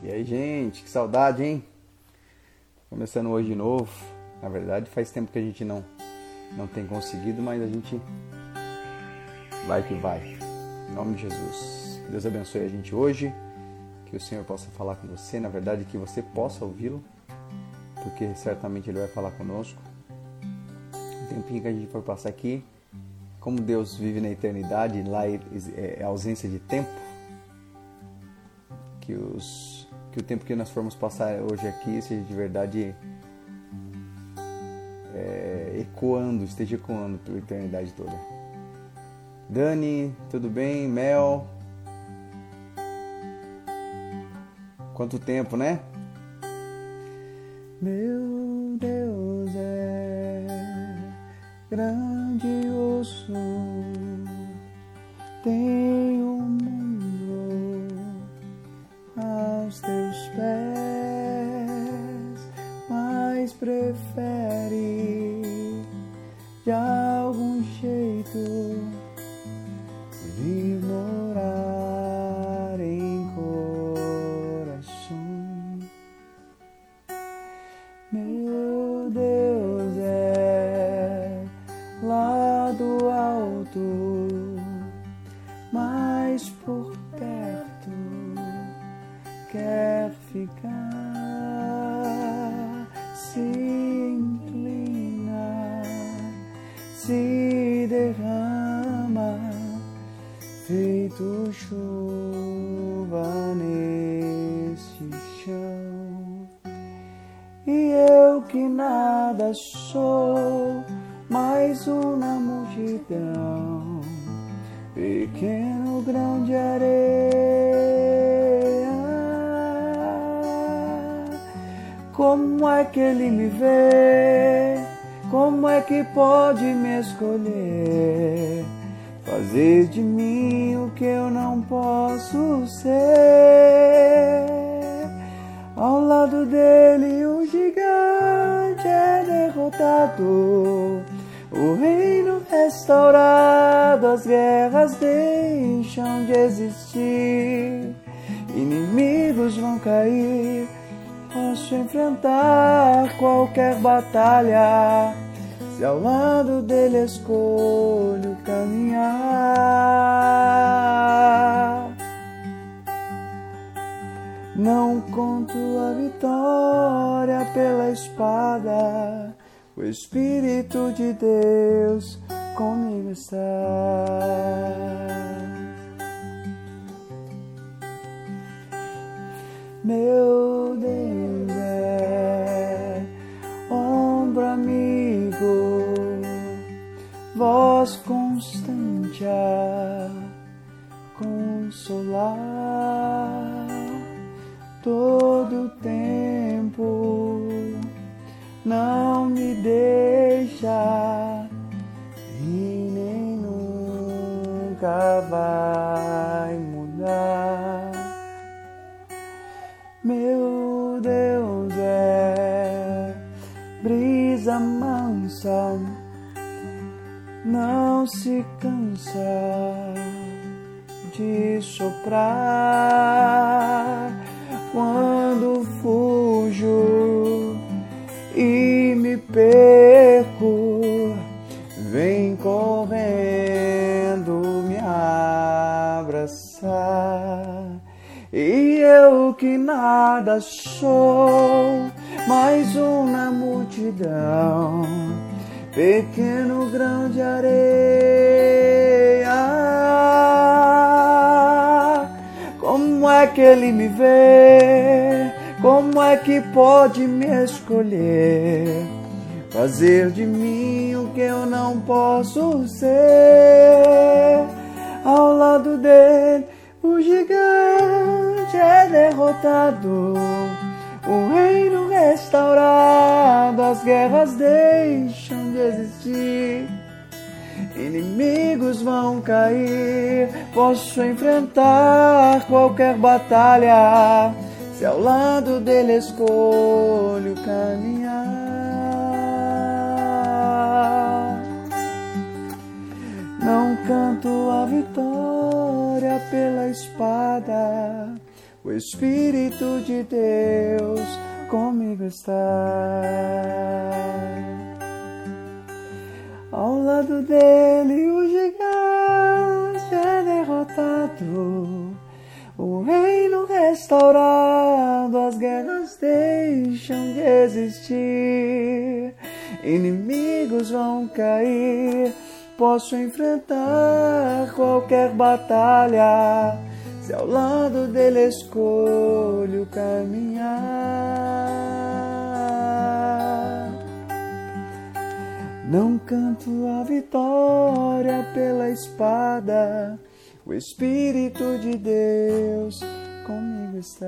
E aí, gente, que saudade, hein? Começando hoje de novo. Na verdade, faz tempo que a gente não não tem conseguido, mas a gente vai que vai. Em nome de Jesus. Deus abençoe a gente hoje. Que o Senhor possa falar com você, na verdade, que você possa ouvi-lo, porque certamente ele vai falar conosco. O tempinho que a gente for passar aqui, como Deus vive na eternidade, lá é, é ausência de tempo, que, os, que o tempo que nós formos passar hoje aqui seja de verdade é, ecoando, esteja ecoando pela eternidade toda. Dani, tudo bem? Mel? Quanto tempo, né? Meu restaurado, as guerras deixam de existir, inimigos vão cair, posso enfrentar qualquer batalha, se ao lado dele escolho caminhar. Não conto a vitória pela espada, o Espírito de Deus comigo está. Meu Deus é ombro amigo, voz constante a consolar todo tempo não me deixa nunca vai mudar. Meu Deus é brisa mansa, não se cansa de soprar quando fujo e me perco, eu que nada sou, mais um na multidão, pequeno grão de areia. Como é que ele me vê? Como é que pode me escolher? Fazer de mim o que eu não posso ser. Ao lado dele, o gigante é derrotado. O reino restaurado, as guerras deixam de existir. Inimigos vão cair, posso enfrentar qualquer batalha, se ao lado dele escolho caminhar. Não canto a vitória pela espada, o Espírito de Deus comigo está. Ao lado dele o gigante é derrotado, o reino restaurado, as guerras deixam de existir, inimigos vão cair, posso enfrentar qualquer batalha se ao lado dele escolho caminhar. Não canto a vitória pela espada, o Espírito de Deus comigo está.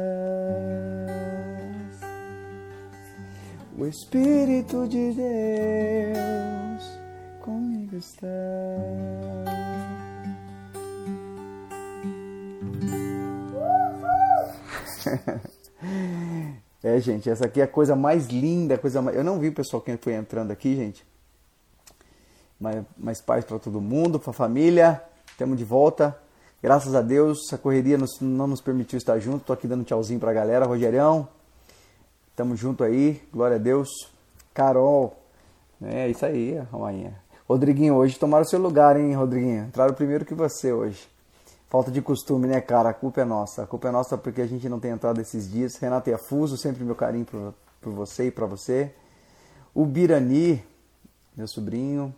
O Espírito de Deus comigo está. é, gente, essa aqui é a coisa mais linda, coisa mais... Eu não vi o pessoal que foi entrando aqui, gente. Mas, mas paz para todo mundo, para a família. Estamos de volta. Graças a Deus, a correria nos, não nos permitiu estar junto. Tô aqui dando tchauzinho para a galera. Rogerião, tamo junto aí. Glória a Deus. Carol, é isso aí, Rainha. Rodriguinho, hoje tomaram seu lugar, hein, Rodriguinho? Entraram primeiro que você hoje. Falta de costume, né, cara? A culpa é nossa. A culpa é nossa porque a gente não tem entrado esses dias. Renato Iafuso, sempre meu carinho por, por você e para você. O Birani, meu sobrinho.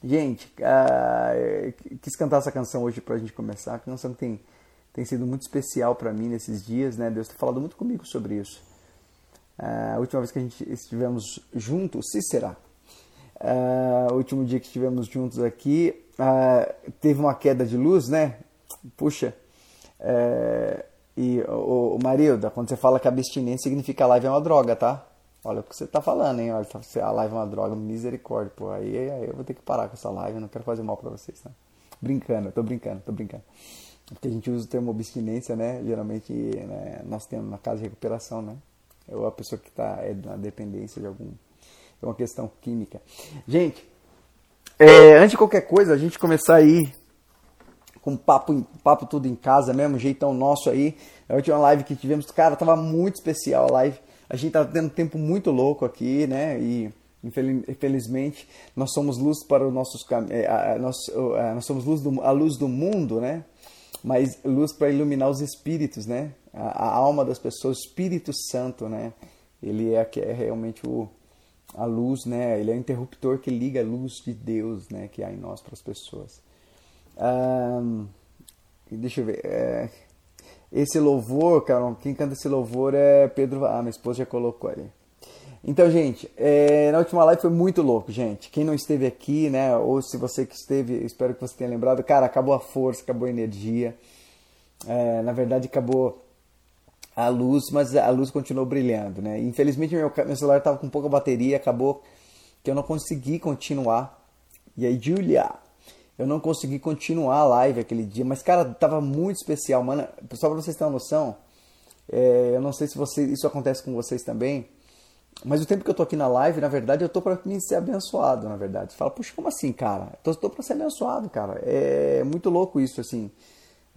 Gente, uh, quis cantar essa canção hoje pra gente começar. A canção que tem, tem sido muito especial para mim nesses dias, né? Deus tem falado muito comigo sobre isso. Uh, a última vez que a gente estivemos juntos, se será? Uh, o último dia que estivemos juntos aqui, ah, teve uma queda de luz, né? Puxa. É, e o, o Marilda, quando você fala que abstinência significa a live é uma droga, tá? Olha o que você tá falando, hein? Olha, a live é uma droga, misericórdia, pô. Aí, aí eu vou ter que parar com essa live, eu não quero fazer mal para vocês, tá? Brincando, tô brincando, tô brincando. Porque a gente usa o termo abstinência, né? Geralmente né, nós temos na casa de recuperação, né? Ou a pessoa que está é na dependência de algum. É uma questão química. Gente, é, antes de qualquer coisa, a gente começar aí com papo, papo tudo em casa mesmo, jeitão nosso aí. A última live que tivemos, cara, tava muito especial a live. A gente tá tendo um tempo muito louco aqui, né? E infelizmente nós somos luz para os nossos é, nós, nós somos luz do, a luz do mundo, né? Mas luz para iluminar os espíritos, né? A, a, alma das pessoas, o Espírito Santo, né? Ele é, é realmente o, a luz, né? Ele é o interruptor que liga a luz de Deus, né? Que há em nós para as pessoas. Um, deixa eu ver. É, esse louvor, cara, quem canta esse louvor é Pedro. Ah, minha esposa já colocou ali. Então, gente, é, na última live foi muito louco, gente. Quem não esteve aqui, né? Ou se você que esteve, espero que você tenha lembrado. Cara, acabou a força, acabou a energia. É, na verdade, acabou a luz, mas a luz continuou brilhando, né? Infelizmente meu, meu celular estava com pouca bateria, acabou que eu não consegui continuar. E aí, Julia, eu não consegui continuar a live aquele dia, mas cara, tava muito especial, mano. Só para vocês terem uma noção, é, eu não sei se você, isso acontece com vocês também, mas o tempo que eu tô aqui na live, na verdade, eu tô para me ser abençoado, na verdade. Fala, puxa, como assim, cara? Eu tô, tô para ser abençoado, cara. É muito louco isso, assim.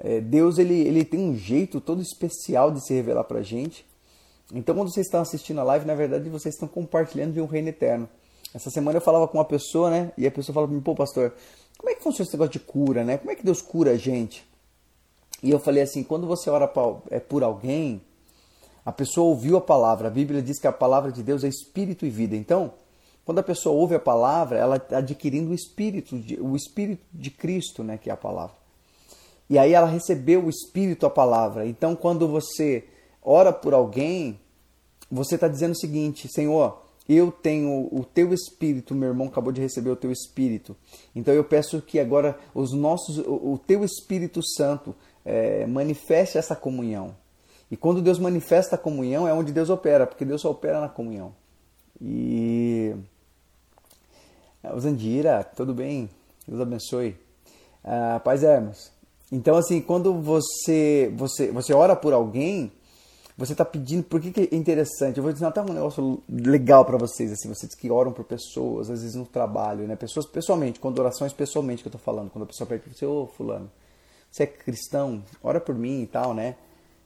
É, Deus ele, ele tem um jeito todo especial de se revelar para gente. Então, quando vocês estão assistindo a live, na verdade vocês estão compartilhando de um reino eterno. Essa semana eu falava com uma pessoa, né? E a pessoa falava para mim, pô, pastor, como é que funciona esse negócio de cura, né? Como é que Deus cura a gente? E eu falei assim, quando você ora é por alguém, a pessoa ouviu a palavra. A Bíblia diz que a palavra de Deus é espírito e vida. Então, quando a pessoa ouve a palavra, ela está adquirindo o espírito, o espírito de Cristo, né? Que é a palavra. E aí ela recebeu o Espírito, a palavra. Então, quando você ora por alguém, você está dizendo o seguinte: Senhor, eu tenho o teu Espírito, meu irmão acabou de receber o teu Espírito. Então eu peço que agora os nossos, o, teu Espírito Santo é, manifeste essa comunhão. E quando Deus manifesta a comunhão, é onde Deus opera, porque Deus só opera na comunhão. E. Zandira, tudo bem? Deus abençoe. Ah, paz, Hermes. Então, assim, quando você, você, você ora por alguém, você está pedindo. Por que, que é interessante? Eu vou dizer até um negócio legal para vocês. assim Vocês que oram por pessoas, às vezes no trabalho, né? Pessoas pessoalmente, quando orações pessoalmente que eu estou falando. Quando a pessoa pede para você, ô Fulano, você é cristão? Ora por mim e tal, né?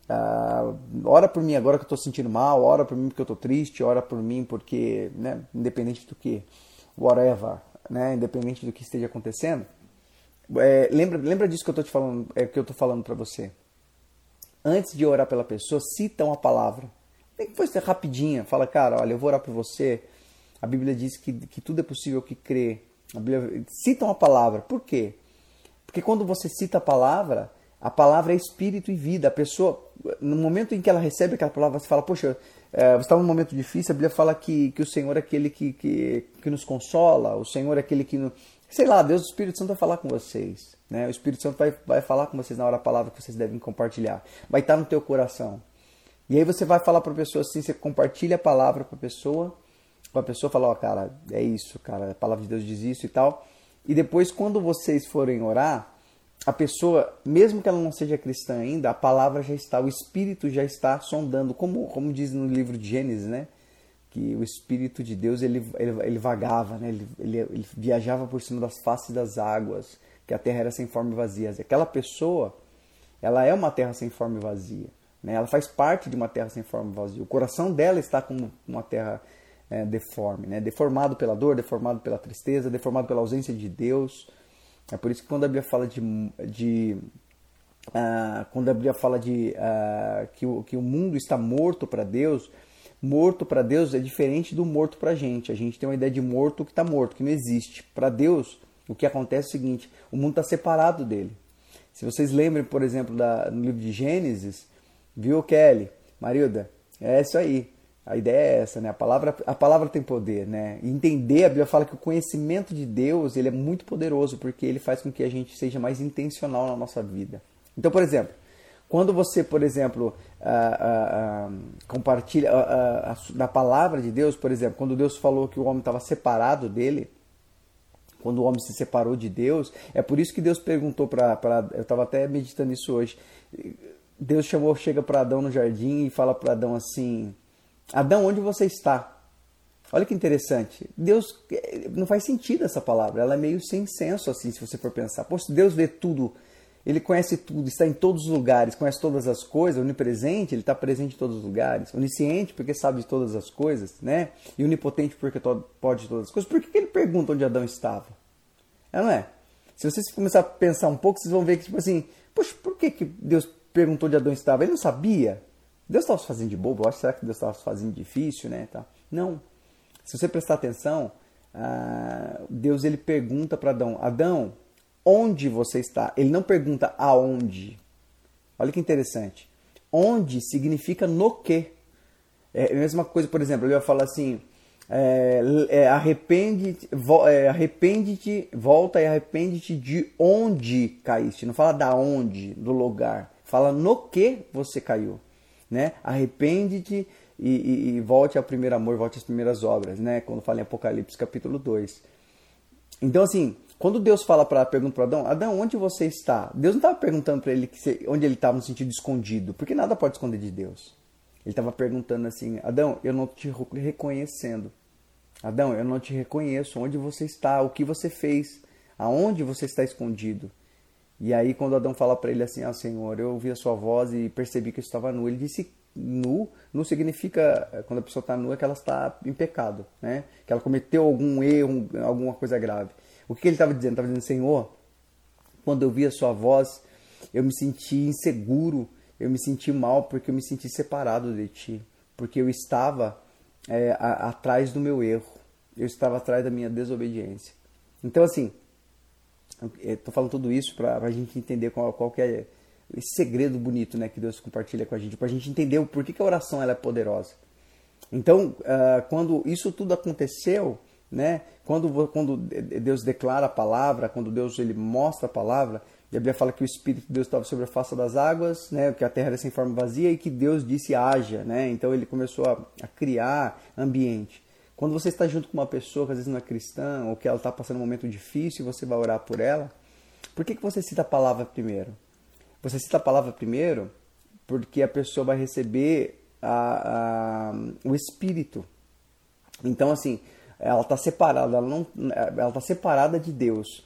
ah, ora por mim agora que eu estou sentindo mal, ora por mim porque eu estou triste, ora por mim porque, né, independente do que, whatever, né, independente do que esteja acontecendo. É, lembra, lembra disso que eu estou te falando, é, que eu estou falando para você. Antes de orar pela pessoa, cita uma palavra. Tem que ser rapidinha. Fala, cara, olha, eu vou orar por você. A Bíblia diz que, que tudo é possível que crê. A Bíblia cita uma palavra. Por quê? Porque quando você cita a palavra, a palavra é espírito e vida. A pessoa, no momento em que ela recebe aquela palavra, você fala, poxa, é, você está num momento difícil, a Bíblia fala que, que o Senhor é aquele que, que, que nos consola, o Senhor é aquele que. Sei lá, Deus, o Espírito Santo vai falar com vocês. Né? O Espírito Santo vai, vai falar com vocês na hora a palavra que vocês devem compartilhar. Vai estar no teu coração. E aí você vai falar para a pessoa assim, você compartilha a palavra para a pessoa, para a pessoa falar, ó, oh, cara, é isso, cara, a palavra de Deus diz isso e tal. E depois, quando vocês forem orar, a pessoa, mesmo que ela não seja cristã ainda, a palavra já está, o Espírito já está sondando, como, como diz no livro de Gênesis, né? Que o Espírito de Deus ele, ele, ele vagava, né? Ele, ele, ele, viajava por cima das faces das águas, que a terra era sem forma e vazia. Aquela pessoa, ela é uma terra sem forma e vazia. Né? Ela faz parte de uma terra sem forma e vazia. O coração dela está como uma terra é, deforme, né? deformado pela dor, deformado pela tristeza, deformado pela ausência de Deus é por isso que quando a Bíblia fala de, de uh, quando a Bíblia fala de uh, que, o, que o mundo está morto para Deus, morto para Deus é diferente do morto para a gente. A gente tem uma ideia de morto que está morto, que não existe. Para Deus, o que acontece é o seguinte: o mundo está separado dele. Se vocês lembrem, por exemplo, da, no livro de Gênesis, viu, Kelly, Marilda? É isso aí. A ideia é essa, né? A palavra, a palavra tem poder, né? entender, a Bíblia fala que o conhecimento de Deus ele é muito poderoso porque ele faz com que a gente seja mais intencional na nossa vida. Então, por exemplo, quando você, por exemplo, uh, uh, uh, compartilha da palavra de Deus, por exemplo, quando Deus falou que o homem estava separado dele, quando o homem se separou de Deus, é por isso que Deus perguntou para. Eu estava até meditando isso hoje. Deus chamou, chega para Adão no jardim e fala para Adão assim: Adão, onde você está? Olha que interessante. Deus não faz sentido essa palavra. Ela é meio sem senso assim, se você for pensar. Se Deus vê tudo, ele conhece tudo, está em todos os lugares, conhece todas as coisas, onipresente, ele está presente em todos os lugares. Onisciente, porque sabe de todas as coisas, né? E onipotente, porque pode todas as coisas. Por que, que ele pergunta onde Adão estava? É, não é? Se vocês começar a pensar um pouco, vocês vão ver que, tipo assim, poxa, por que, que Deus perguntou onde Adão estava? Ele não sabia? Deus estava se fazendo de bobo? Eu acho será que Deus estava se fazendo difícil, né? Tá. Não. Se você prestar atenção, ah, Deus ele pergunta para Adão: Adão, onde você está? Ele não pergunta aonde. Olha que interessante. Onde significa no que. É a mesma coisa, por exemplo, ele vai falar assim: é, é, arrepende-te, é, arrepende volta e arrepende-te de onde caíste. Não fala da onde, do lugar. Fala no que você caiu né? Arrepende-te e, e, e, volte ao primeiro amor, volte às primeiras obras, né? Quando fala em Apocalipse capítulo 2. Então, assim, quando Deus fala para pergunta para Adão, Adão, onde você está? Deus não estava perguntando para ele que onde ele estava no sentido escondido, porque nada pode esconder de Deus. Ele estava perguntando assim, Adão, eu não te reconhecendo. Adão, eu não te reconheço. Onde você está? O que você fez? Aonde você está escondido? E aí, quando Adão fala para ele assim: Ah, Senhor, eu ouvi a sua voz e percebi que eu estava nu. Ele disse: Nu nu significa, eh, quando a pessoa está nua, é que ela está em pecado, né? que ela cometeu algum erro, alguma coisa grave. O que ele estava dizendo? Estava dizendo: Senhor, quando eu vi a sua voz, eu me senti inseguro, eu me senti mal porque eu me senti separado de ti, porque eu estava é, a, atrás do meu erro, eu estava atrás da minha desobediência. Então, assim Estou falando tudo isso para a gente entender qual, qual que é esse segredo bonito né, que Deus compartilha com a gente, para a gente entender o porquê que a oração ela é poderosa. Então, uh, quando isso tudo aconteceu, né, quando, quando Deus declara a palavra, quando Deus ele mostra a palavra, a Bíblia fala que o Espírito de Deus estava sobre a face das águas, né, que a terra era sem forma vazia e que Deus disse haja. Né, então ele começou a, a criar ambiente. Quando você está junto com uma pessoa que às vezes não é cristã ou que ela está passando um momento difícil e você vai orar por ela, por que, que você cita a palavra primeiro? Você cita a palavra primeiro porque a pessoa vai receber a, a, o Espírito. Então, assim, ela está separada, ela não, ela está separada de Deus.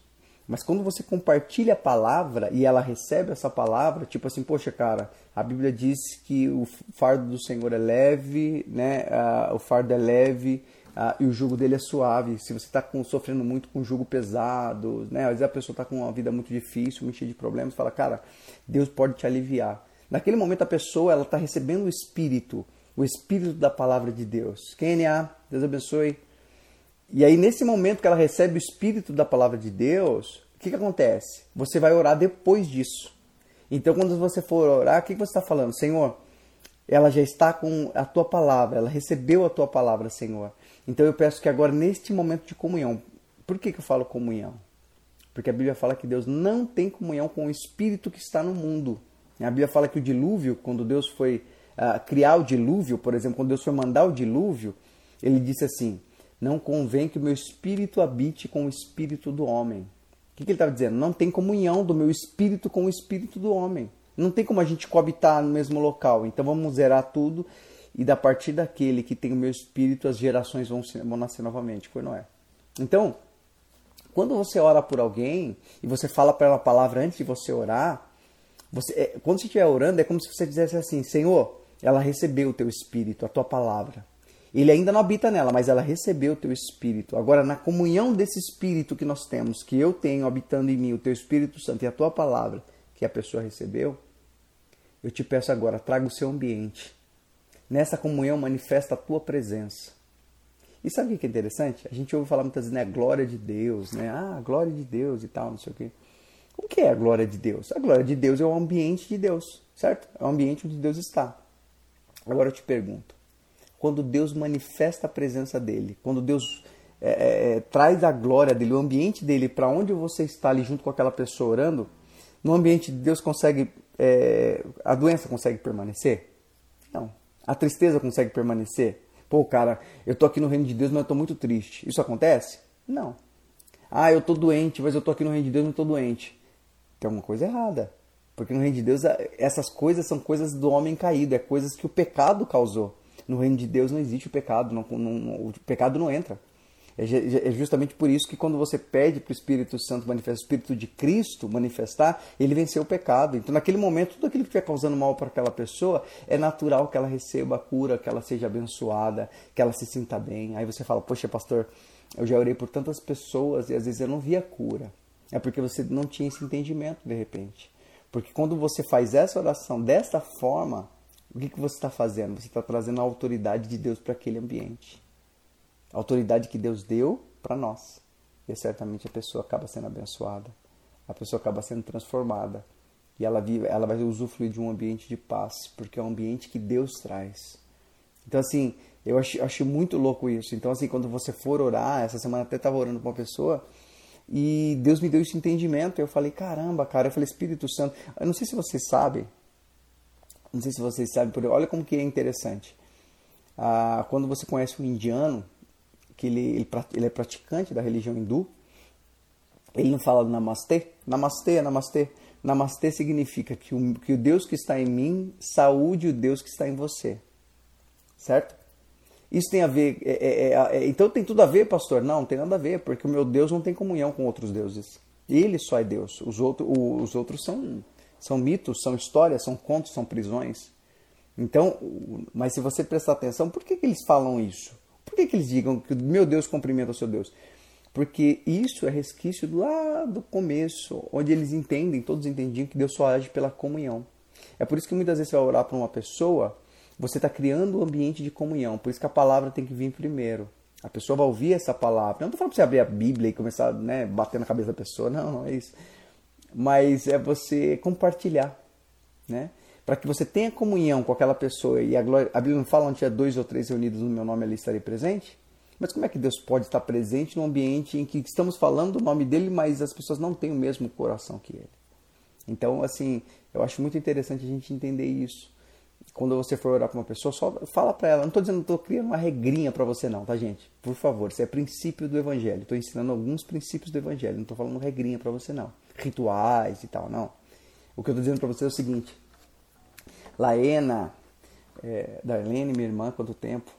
Mas quando você compartilha a palavra e ela recebe essa palavra, tipo assim, poxa, cara, a Bíblia diz que o fardo do Senhor é leve, né? Uh, o fardo é leve uh, e o jugo dele é suave. Se você está sofrendo muito com jugo pesado, né? Às vezes a pessoa está com uma vida muito difícil, muito cheia de problemas, fala, cara, Deus pode te aliviar. Naquele momento a pessoa ela está recebendo o Espírito, o Espírito da palavra de Deus. Kenia, Deus abençoe. E aí, nesse momento que ela recebe o Espírito da palavra de Deus, o que, que acontece? Você vai orar depois disso. Então, quando você for orar, o que, que você está falando? Senhor, ela já está com a tua palavra, ela recebeu a tua palavra, Senhor. Então, eu peço que agora, neste momento de comunhão, por que, que eu falo comunhão? Porque a Bíblia fala que Deus não tem comunhão com o Espírito que está no mundo. A Bíblia fala que o dilúvio, quando Deus foi uh, criar o dilúvio, por exemplo, quando Deus foi mandar o dilúvio, ele disse assim: não convém que o meu espírito habite com o espírito do homem. O que, ele estava dizendo? Não tem comunhão do meu espírito com o espírito do homem. Não tem como a gente coabitar no mesmo local. Então vamos zerar tudo e da partir daquele que tem o meu espírito, as gerações vão, vão nascer novamente. Foi Noé. Então, quando você ora por alguém e você fala para ela a palavra antes de você orar, você, é, quando você estiver orando, é como se você dissesse assim: Senhor, ela recebeu o teu espírito, a tua palavra. Ele ainda não habita nela, mas ela recebeu o teu espírito. Agora, na comunhão desse espírito que nós temos, que eu tenho habitando em mim, o teu Espírito Santo e a tua palavra, que a pessoa recebeu, eu te peço agora, traga o seu ambiente. Nessa comunhão manifesta a tua presença. E sabe o que é interessante? A gente ouve falar muitas vezes, né? Glória de Deus, né? Ah, glória de Deus e tal, não sei o quê. O que é a glória de Deus? A glória de Deus é o ambiente de Deus, certo? É o ambiente onde Deus está. Agora eu te pergunto, quando Deus manifesta a presença dele, quando Deus é, é, é traz a glória dele, o ambiente dele para onde você está ali junto com aquela pessoa orando, no ambiente de Deus consegue, é, a doença consegue permanecer? Não. A tristeza consegue permanecer? Pô, cara, eu tô aqui no reino de Deus, mas eu tô muito triste. Isso acontece? Não. Ah, eu tô doente, mas eu tô aqui no reino de Deus, mas eu tô doente. Tem alguma coisa errada. Porque no reino de Deus, essas coisas são coisas do homem caído, é coisas que o pecado causou. No reino de Deus não existe o pecado, não, não, o pecado não entra. É, é justamente por isso que quando você pede para o Espírito Santo manifestar, o Espírito de Cristo manifestar, ele venceu o pecado. Então, naquele momento, tudo aquilo que estiver causando mal para aquela pessoa, é natural que ela receba a cura, que ela seja abençoada, que ela se sinta bem. Aí você fala, poxa, pastor, eu já orei por tantas pessoas e às vezes eu não vi a cura. É porque você não tinha esse entendimento de repente. Porque quando você faz essa oração desta forma, o que, que você está fazendo? Você está trazendo a autoridade de Deus para aquele ambiente. A autoridade que Deus deu para nós. E certamente a pessoa acaba sendo abençoada. A pessoa acaba sendo transformada. E ela, vive, ela vai usufruir de um ambiente de paz, porque é um ambiente que Deus traz. Então, assim, eu acho, acho muito louco isso. Então, assim, quando você for orar, essa semana até estava orando com uma pessoa e Deus me deu esse entendimento. Eu falei, caramba, cara. Eu falei, Espírito Santo. Eu não sei se vocês sabem, não sei se vocês sabem, por olha como que é interessante. Ah, quando você conhece um indiano, que ele, ele, ele, é praticante da religião hindu, ele não fala namastê? Namastê, namastê. Namastê significa que o, que o Deus que está em mim saúde o Deus que está em você. Certo? Isso tem a ver. É, é, é, é, então tem tudo a ver, pastor? Não, não tem nada a ver, porque o meu Deus não tem comunhão com outros deuses. Ele só é Deus. Os, outro, os outros são são mitos, são histórias, são contos, são prisões. Então, mas se você prestar atenção, por que, que eles falam isso? Por que, que eles digam que meu Deus cumprimenta o seu Deus? Porque isso é resquício lá do começo, onde eles entendem, todos entendiam que Deus só age pela comunhão. É por isso que muitas vezes você vai orar para uma pessoa, você está criando um ambiente de comunhão. Por isso que a palavra tem que vir primeiro. A pessoa vai ouvir essa palavra. Não estou falando para você abrir a Bíblia e começar a né, bater na cabeça da pessoa. Não, não é isso mas é você compartilhar, né? Para que você tenha comunhão com aquela pessoa e a, glória, a Bíblia não fala onde tinha dois ou três reunidos no meu nome ali estarei presente? Mas como é que Deus pode estar presente num ambiente em que estamos falando o nome dele, mas as pessoas não têm o mesmo coração que ele? Então, assim, eu acho muito interessante a gente entender isso. Quando você for orar para uma pessoa, só fala para ela. Não estou dizendo, estou criando uma regrinha para você, não, tá, gente? Por favor, isso é princípio do Evangelho. Estou ensinando alguns princípios do Evangelho. Não estou falando regrinha para você, não rituais e tal, não. O que eu estou dizendo para você é o seguinte: Laena, é, Darlene, minha irmã, quanto tempo?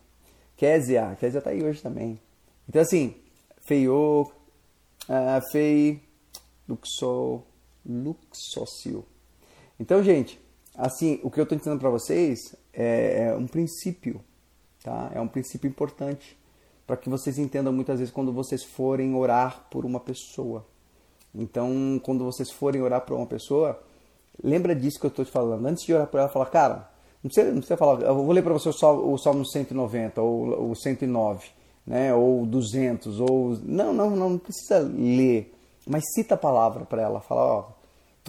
Kézia, Kézia está aí hoje também. Então, assim, Feio, uh, Fei, luxo, luxócio. Então, gente, assim, o que eu estou ensinando para vocês é, é um princípio, tá? É um princípio importante para que vocês entendam muitas vezes quando vocês forem orar por uma pessoa. Então, quando vocês forem orar por uma pessoa, lembra disso que eu estou te falando. Antes de orar por ela, fala, cara, não precisa, não precisa falar, eu vou ler para você o Salmo, o Salmo 190 ou o 109, né, ou 200, ou não, não, não, não precisa ler, mas cita a palavra para ela, fala, ó,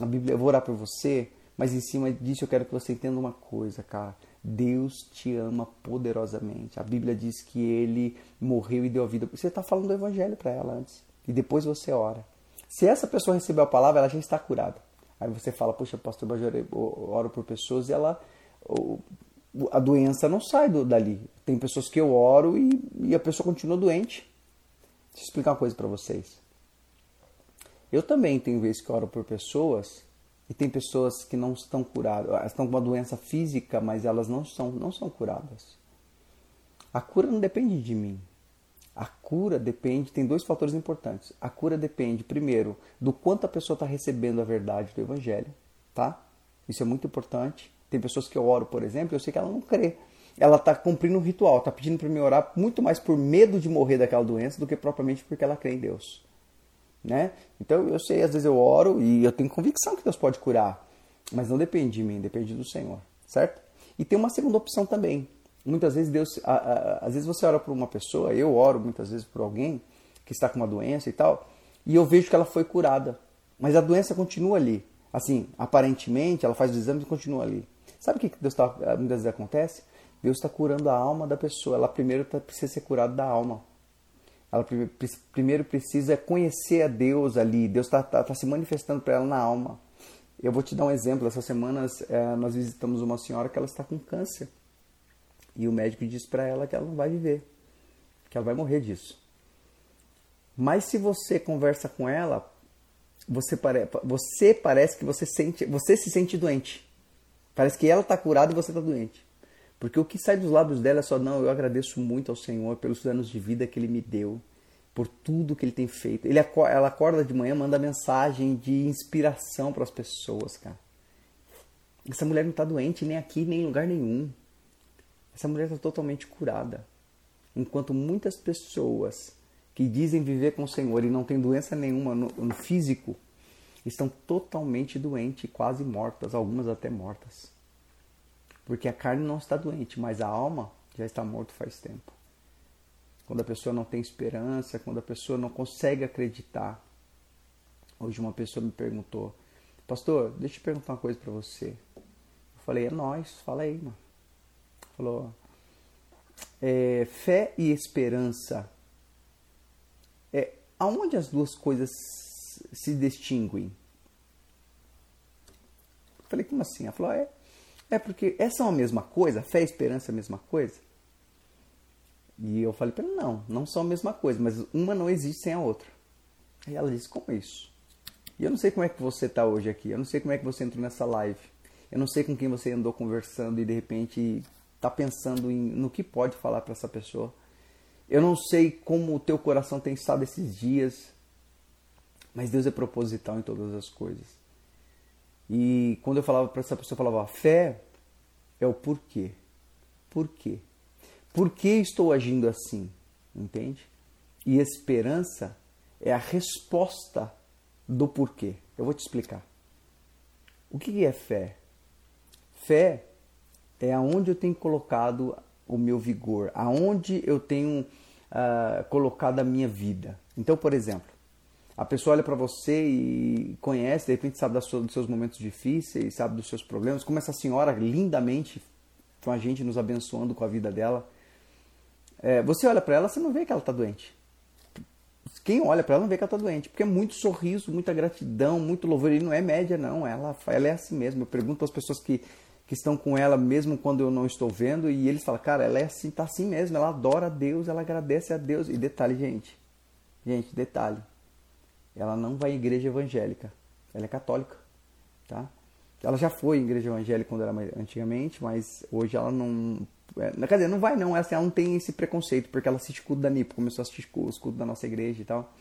a Bíblia, eu vou orar por você, mas em cima disso eu quero que você entenda uma coisa, cara. Deus te ama poderosamente. A Bíblia diz que ele morreu e deu a vida. Você está falando do evangelho para ela antes. E depois você ora. Se essa pessoa recebeu a palavra, ela já está curada. Aí você fala, puxa, pastor, eu oro por pessoas e ela a doença não sai dali. Tem pessoas que eu oro e, e a pessoa continua doente. Deixa eu explicar uma coisa para vocês. Eu também tenho vezes que oro por pessoas e tem pessoas que não estão curadas, estão com uma doença física, mas elas não são, não são curadas. A cura não depende de mim. A cura depende, tem dois fatores importantes. A cura depende, primeiro, do quanto a pessoa está recebendo a verdade do Evangelho, tá? Isso é muito importante. Tem pessoas que eu oro, por exemplo, eu sei que ela não crê. Ela está cumprindo um ritual, está pedindo para me orar muito mais por medo de morrer daquela doença do que propriamente porque ela crê em Deus. Né? Então eu sei, às vezes eu oro e eu tenho convicção que Deus pode curar, mas não depende de mim, depende do Senhor, certo? E tem uma segunda opção também. Muitas vezes Deus, a, a, às vezes você ora por uma pessoa, eu oro muitas vezes por alguém que está com uma doença e tal, e eu vejo que ela foi curada, mas a doença continua ali. Assim, aparentemente, ela faz os exames e continua ali. Sabe o que Deus tá, muitas vezes acontece? Deus está curando a alma da pessoa. Ela primeiro tá, precisa ser curada da alma. Ela primeiro precisa conhecer a Deus ali. Deus está tá, tá se manifestando para ela na alma. Eu vou te dar um exemplo. Essas semanas é, nós visitamos uma senhora que ela está com câncer. E o médico disse para ela que ela não vai viver, que ela vai morrer disso. Mas se você conversa com ela, você, pare... você parece que você sente, você se sente doente. Parece que ela está curada e você está doente. Porque o que sai dos lábios dela é só, não, eu agradeço muito ao Senhor pelos anos de vida que Ele me deu, por tudo que Ele tem feito. Ele, ela acorda de manhã, manda mensagem de inspiração para as pessoas, cara. Essa mulher não está doente nem aqui, nem em lugar nenhum. Essa mulher está totalmente curada. Enquanto muitas pessoas que dizem viver com o Senhor e não têm doença nenhuma no, no físico, estão totalmente doentes, quase mortas, algumas até mortas. Porque a carne não está doente, mas a alma já está morta faz tempo. Quando a pessoa não tem esperança, quando a pessoa não consegue acreditar. Hoje uma pessoa me perguntou, pastor, deixa eu perguntar uma coisa para você. Eu falei, é nós, fala aí, mano. Falou, é, fé e esperança, é, aonde as duas coisas se distinguem? Falei, como assim? Ela falou, é, é porque essa é a mesma coisa, fé e esperança é a mesma coisa? E eu falei para ela, não, não são a mesma coisa, mas uma não existe sem a outra. Aí ela disse, como isso? E eu não sei como é que você está hoje aqui, eu não sei como é que você entrou nessa live, eu não sei com quem você andou conversando e de repente está pensando em, no que pode falar para essa pessoa. Eu não sei como o teu coração tem estado esses dias, mas Deus é proposital em todas as coisas. E quando eu falava para essa pessoa, eu falava: fé é o porquê. Por quê? Por que estou agindo assim? Entende? E esperança é a resposta do porquê. Eu vou te explicar. O que é fé? Fé é aonde eu tenho colocado o meu vigor, aonde eu tenho uh, colocado a minha vida. Então, por exemplo, a pessoa olha para você e conhece, de repente sabe dos seus momentos difíceis, sabe dos seus problemas, como essa senhora lindamente com a gente nos abençoando com a vida dela. É, você olha para ela, você não vê que ela está doente. Quem olha para ela não vê que ela está doente, porque é muito sorriso, muita gratidão, muito louvor. E não é média, não. Ela, ela é assim mesmo. Eu pergunto às pessoas que, que estão com ela mesmo quando eu não estou vendo, e eles falam, cara, ela é assim, tá assim mesmo. Ela adora a Deus, ela agradece a Deus. E detalhe, gente, gente, detalhe ela não vai em igreja evangélica. Ela é católica, tá? Ela já foi em igreja evangélica quando era mais, antigamente, mas hoje ela não. É, quer dizer, não vai não, assim, ela não tem esse preconceito, porque ela assiste culto da NIPO, começou a assistir os da nossa igreja e tal.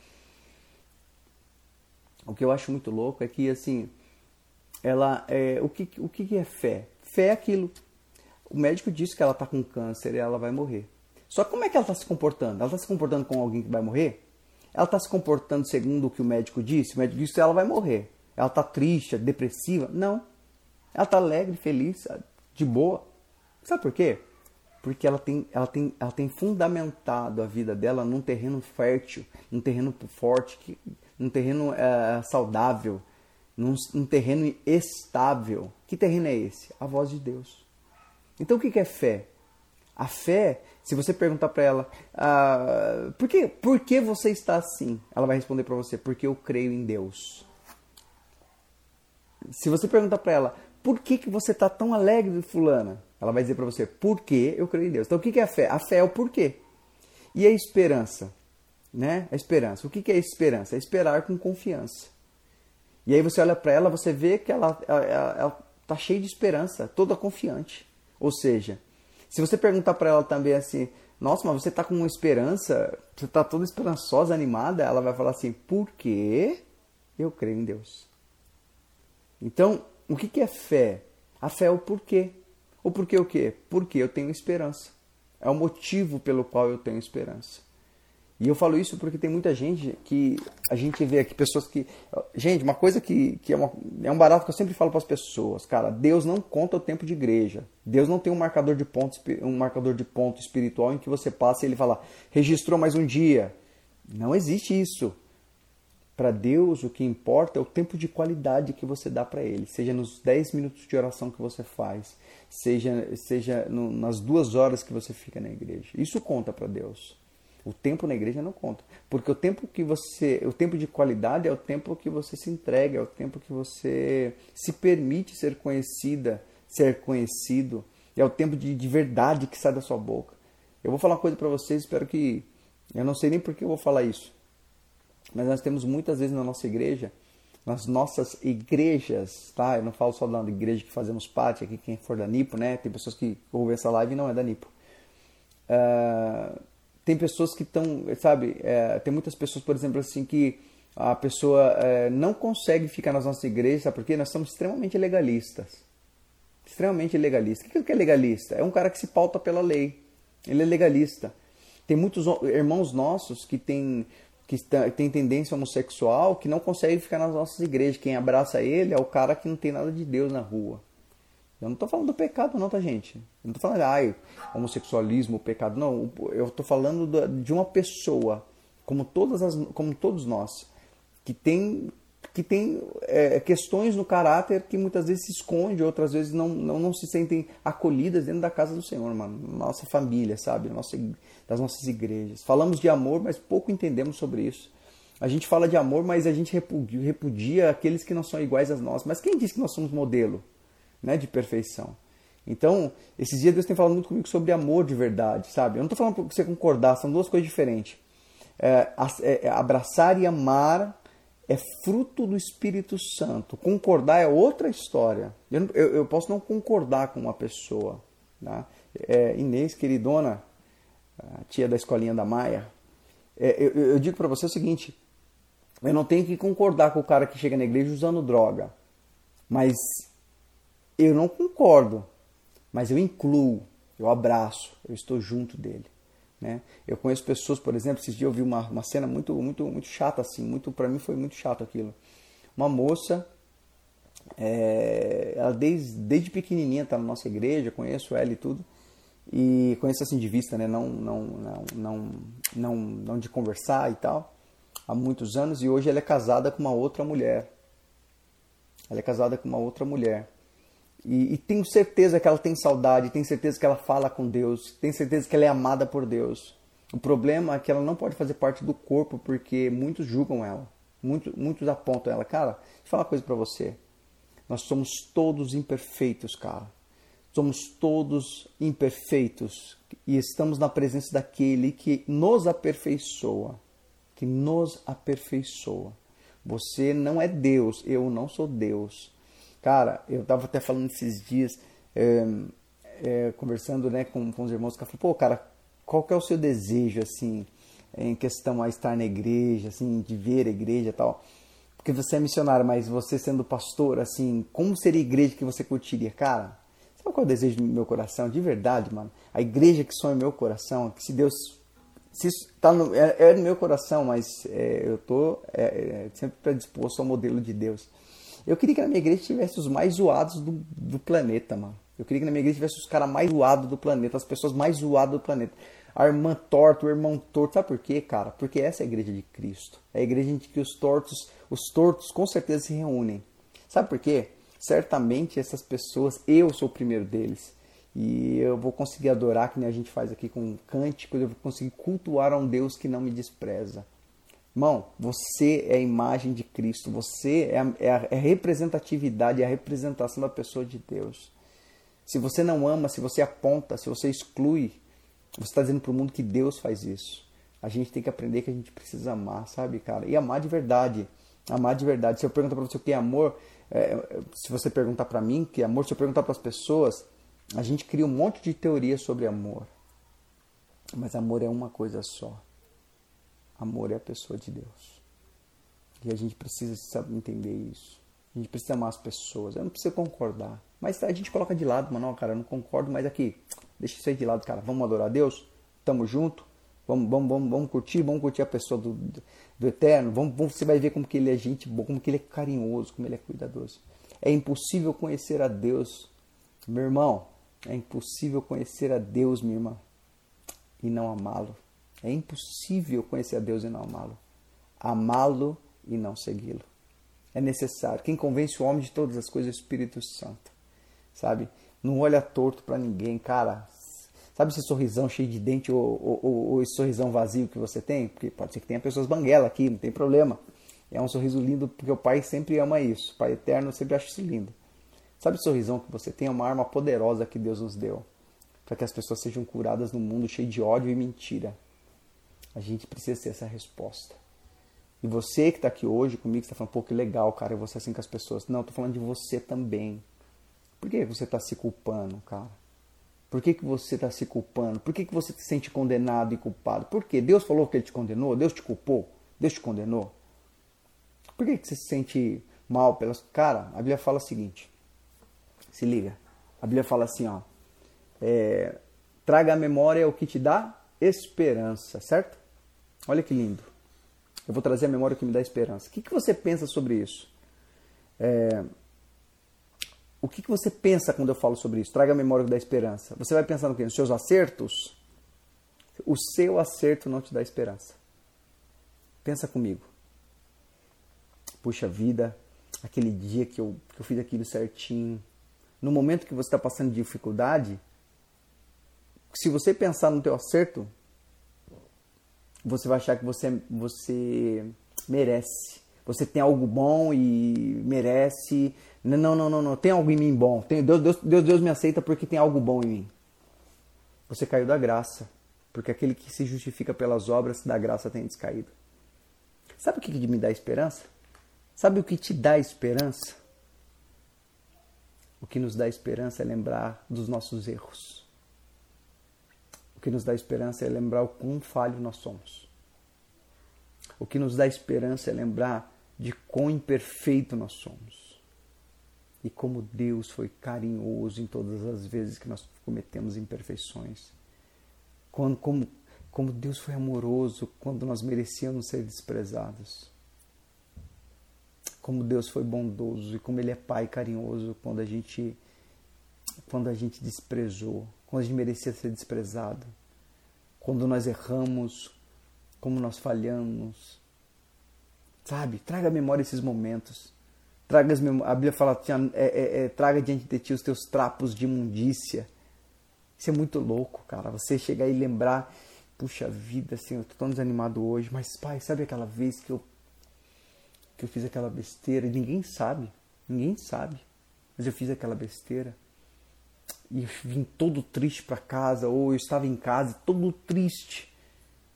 o que eu acho muito louco é que, assim, ela é, o, que, o que é fé? Fé é aquilo. O médico disse que ela está com câncer e ela vai morrer. Só que como é que ela está se comportando? Ela está se comportando com alguém que vai morrer? Ela está se comportando segundo o que o médico disse? O médico disse que ela vai morrer. Ela está triste, depressiva? Não. Ela está alegre, feliz, de boa. Sabe por quê? Porque ela tem, ela, tem, ela tem fundamentado a vida dela num terreno fértil, num terreno forte, num terreno é, saudável, num, num, terreno estável. Que terreno é esse? A voz de Deus. Então o que é fé? A fé, se você perguntar para ela, ah, por, que, por que você está assim? Ela vai responder para você, porque eu creio em Deus. Se você perguntar para ela, por que, que você está tão alegre, fulana? Ela vai dizer para você, porque eu creio em Deus. Então o que é a fé? A fé é o porquê. E a esperança? Né? A esperança. O que é a esperança? É esperar com confiança. E aí você olha para ela, você vê que ela está cheia de esperança, toda confiante. Ou seja, se você perguntar para ela também assim, nossa, mas você está com esperança, você está toda esperançosa, animada, ela vai falar assim, porque eu creio em Deus. Então, o que é fé? A fé é o porquê. O porquê o quê? Porque eu tenho esperança. É o motivo pelo qual eu tenho esperança. E eu falo isso porque tem muita gente que a gente vê aqui, pessoas que. Gente, uma coisa que, que é, uma, é um barato que eu sempre falo para as pessoas, cara, Deus não conta o tempo de igreja. Deus não tem um marcador de ponto, um marcador de ponto espiritual em que você passa e ele fala, registrou mais um dia. Não existe isso. Para Deus, o que importa é o tempo de qualidade que você dá para Ele, seja nos 10 minutos de oração que você faz, seja, seja no, nas duas horas que você fica na igreja. Isso conta para Deus. O tempo na igreja não conta, porque o tempo que você, o tempo de qualidade é o tempo que você se entrega, é o tempo que você se permite ser conhecida, ser conhecido, é o tempo de, de verdade que sai da sua boca. Eu vou falar uma coisa para vocês, espero que eu não sei nem por que eu vou falar isso. Mas nós temos muitas vezes na nossa igreja, nas nossas igrejas, tá? Eu não falo só da igreja que fazemos parte, aqui quem for da Nipo, né? Tem pessoas que ouvem essa live e não é da Nipo. Uh, tem pessoas que estão, sabe? É, tem muitas pessoas, por exemplo, assim, que a pessoa é, não consegue ficar nas nossas igrejas, sabe por quê? Nós somos extremamente legalistas. Extremamente legalistas. O que é legalista? É um cara que se pauta pela lei. Ele é legalista. Tem muitos irmãos nossos que têm que tem tendência homossexual que não consegue ficar nas nossas igrejas. Quem abraça ele é o cara que não tem nada de Deus na rua. Eu não estou falando do pecado, não, tá, gente? Eu não estou falando, ai, homossexualismo, pecado. Não, eu estou falando de uma pessoa, como, todas as, como todos nós, que tem, que tem é, questões no caráter que muitas vezes se esconde, outras vezes não, não, não se sentem acolhidas dentro da casa do Senhor, mano. Nossa família, sabe? Nossa das nossas igrejas. Falamos de amor, mas pouco entendemos sobre isso. A gente fala de amor, mas a gente repudia, repudia aqueles que não são iguais a nós. Mas quem diz que nós somos modelo né, de perfeição? Então, esses dias Deus tem falado muito comigo sobre amor de verdade, sabe? Eu não estou falando para você concordar, são duas coisas diferentes. É, é, é, abraçar e amar é fruto do Espírito Santo. Concordar é outra história. Eu, eu, eu posso não concordar com uma pessoa. Tá? É, Inês, queridona, tia da escolinha da Maia, é, eu, eu digo para você o seguinte: eu não tenho que concordar com o cara que chega na igreja usando droga, mas eu não concordo, mas eu incluo, eu abraço, eu estou junto dele. Né? Eu conheço pessoas, por exemplo, esses dias eu vi uma, uma cena muito, muito, muito chata assim, muito para mim foi muito chato aquilo. Uma moça, é, ela desde, desde pequenininha está na nossa igreja, conheço ela e tudo e conheço assim de vista, né? Não, não, não, não, não, não de conversar e tal, há muitos anos e hoje ela é casada com uma outra mulher. Ela é casada com uma outra mulher. E, e, tenho certeza que ela tem saudade, tenho certeza que ela fala com Deus, tenho certeza que ela é amada por Deus. O problema é que ela não pode fazer parte do corpo porque muitos julgam ela, muitos, muitos apontam ela. Cara, deixa eu falar uma coisa para você. Nós somos todos imperfeitos, cara. Somos todos imperfeitos e estamos na presença daquele que nos aperfeiçoa, que nos aperfeiçoa. Você não é Deus, eu não sou Deus. Cara, eu estava até falando esses dias, é, é, conversando né, com, com os irmãos, que falaram, pô, cara, qual que é o seu desejo, assim, em questão a estar na igreja, assim, de ver a igreja e tal? porque você é missionário, mas você sendo pastor, assim, como seria a igreja que você curtiria? Cara, sabe qual é o desejo do meu coração? De verdade, mano. A igreja que sonha meu coração, que se Deus. Se tá no, é, é no meu coração, mas é, eu tô é, é, sempre predisposto ao modelo de Deus. Eu queria que na minha igreja tivesse os mais zoados do, do planeta, mano. Eu queria que na minha igreja tivesse os caras mais zoados do planeta, as pessoas mais zoadas do planeta a irmã torta, o irmão torto. Sabe por quê, cara? Porque essa é a igreja de Cristo. É a igreja em que os tortos, os tortos com certeza se reúnem. Sabe por quê? Certamente essas pessoas, eu sou o primeiro deles. E eu vou conseguir adorar, que nem a gente faz aqui com cânticos, eu vou conseguir cultuar a um Deus que não me despreza. Irmão, você é a imagem de Cristo, você é a, é a, é a representatividade, é a representação da pessoa de Deus. Se você não ama, se você aponta, se você exclui, você está dizendo para o mundo que Deus faz isso. A gente tem que aprender que a gente precisa amar, sabe, cara? E amar de verdade. Amar de verdade. Se eu perguntar para você o que é amor, é, se você perguntar para mim o que é amor, se eu perguntar para as pessoas, a gente cria um monte de teorias sobre amor. Mas amor é uma coisa só. Amor é a pessoa de Deus. E a gente precisa entender isso. A gente precisa amar as pessoas. Eu não preciso concordar. Mas a gente coloca de lado, mano. Não, cara, eu não concordo, mas aqui, Deixa isso aí de lado, cara. Vamos adorar a Deus? Tamo junto? Vamos, vamos, vamos, vamos curtir, vamos curtir a pessoa do, do, do Eterno. Vamos, vamos, você vai ver como que ele é gente boa, como que ele é carinhoso, como ele é cuidadoso. É impossível conhecer a Deus, meu irmão. É impossível conhecer a Deus, minha irmã, e não amá-lo. É impossível conhecer a Deus e não amá-lo. Amá-lo e não segui-lo. É necessário. Quem convence o homem de todas as coisas é o Espírito Santo. Sabe? Não olha torto para ninguém, cara. Sabe esse sorrisão cheio de dente ou, ou, ou, esse sorrisão vazio que você tem? Porque pode ser que tenha pessoas banguela aqui, não tem problema. É um sorriso lindo porque o Pai sempre ama isso. O Pai eterno sempre acha isso lindo. Sabe o sorrisão que você tem? É uma arma poderosa que Deus nos deu. Para que as pessoas sejam curadas no mundo cheio de ódio e mentira. A gente precisa ter essa resposta. E você que está aqui hoje comigo, está falando, pô, que legal, cara, eu vou ser assim com as pessoas. Não, estou falando de você também. Por que você está se culpando, cara? Por que, que você está se culpando? Por que, que você se sente condenado e culpado? Por quê? Deus falou que ele te condenou? Deus te culpou? Deus te condenou? Por que, que você se sente mal pelas. Cara, a Bíblia fala o seguinte. Se liga. A Bíblia fala assim, ó. É, traga a memória o que te dá esperança, certo? Olha que lindo. Eu vou trazer a memória que me dá esperança. O que, que você pensa sobre isso? É, o que, que você pensa quando eu falo sobre isso? Traga a memória da esperança. Você vai pensar no quê? Nos seus acertos? O seu acerto não te dá esperança. Pensa comigo. Puxa vida, aquele dia que eu, que eu fiz aquilo certinho. No momento que você está passando dificuldade, se você pensar no teu acerto, você vai achar que você, você merece. Você tem algo bom e merece não, não, não, não. Tem algo em mim bom. Tem, Deus, Deus, Deus, Deus me aceita porque tem algo bom em mim. Você caiu da graça. Porque aquele que se justifica pelas obras da graça tem descaído. Sabe o que me dá esperança? Sabe o que te dá esperança? O que nos dá esperança é lembrar dos nossos erros. O que nos dá esperança é lembrar o quão falho nós somos. O que nos dá esperança é lembrar de quão imperfeito nós somos e como Deus foi carinhoso em todas as vezes que nós cometemos imperfeições. Quando, como, como Deus foi amoroso quando nós merecíamos ser desprezados. Como Deus foi bondoso e como Ele é Pai carinhoso quando a gente, quando a gente desprezou, quando a gente merecia ser desprezado. Quando nós erramos, como nós falhamos. Sabe? Traga à memória esses momentos Traga a Bíblia fala, é, é, é, traga diante de ti os teus trapos de imundícia. Isso é muito louco, cara. Você chegar e lembrar, puxa vida, assim, eu tô tão desanimado hoje, mas pai, sabe aquela vez que eu que eu fiz aquela besteira ninguém sabe, ninguém sabe, mas eu fiz aquela besteira e vim todo triste para casa ou eu estava em casa todo triste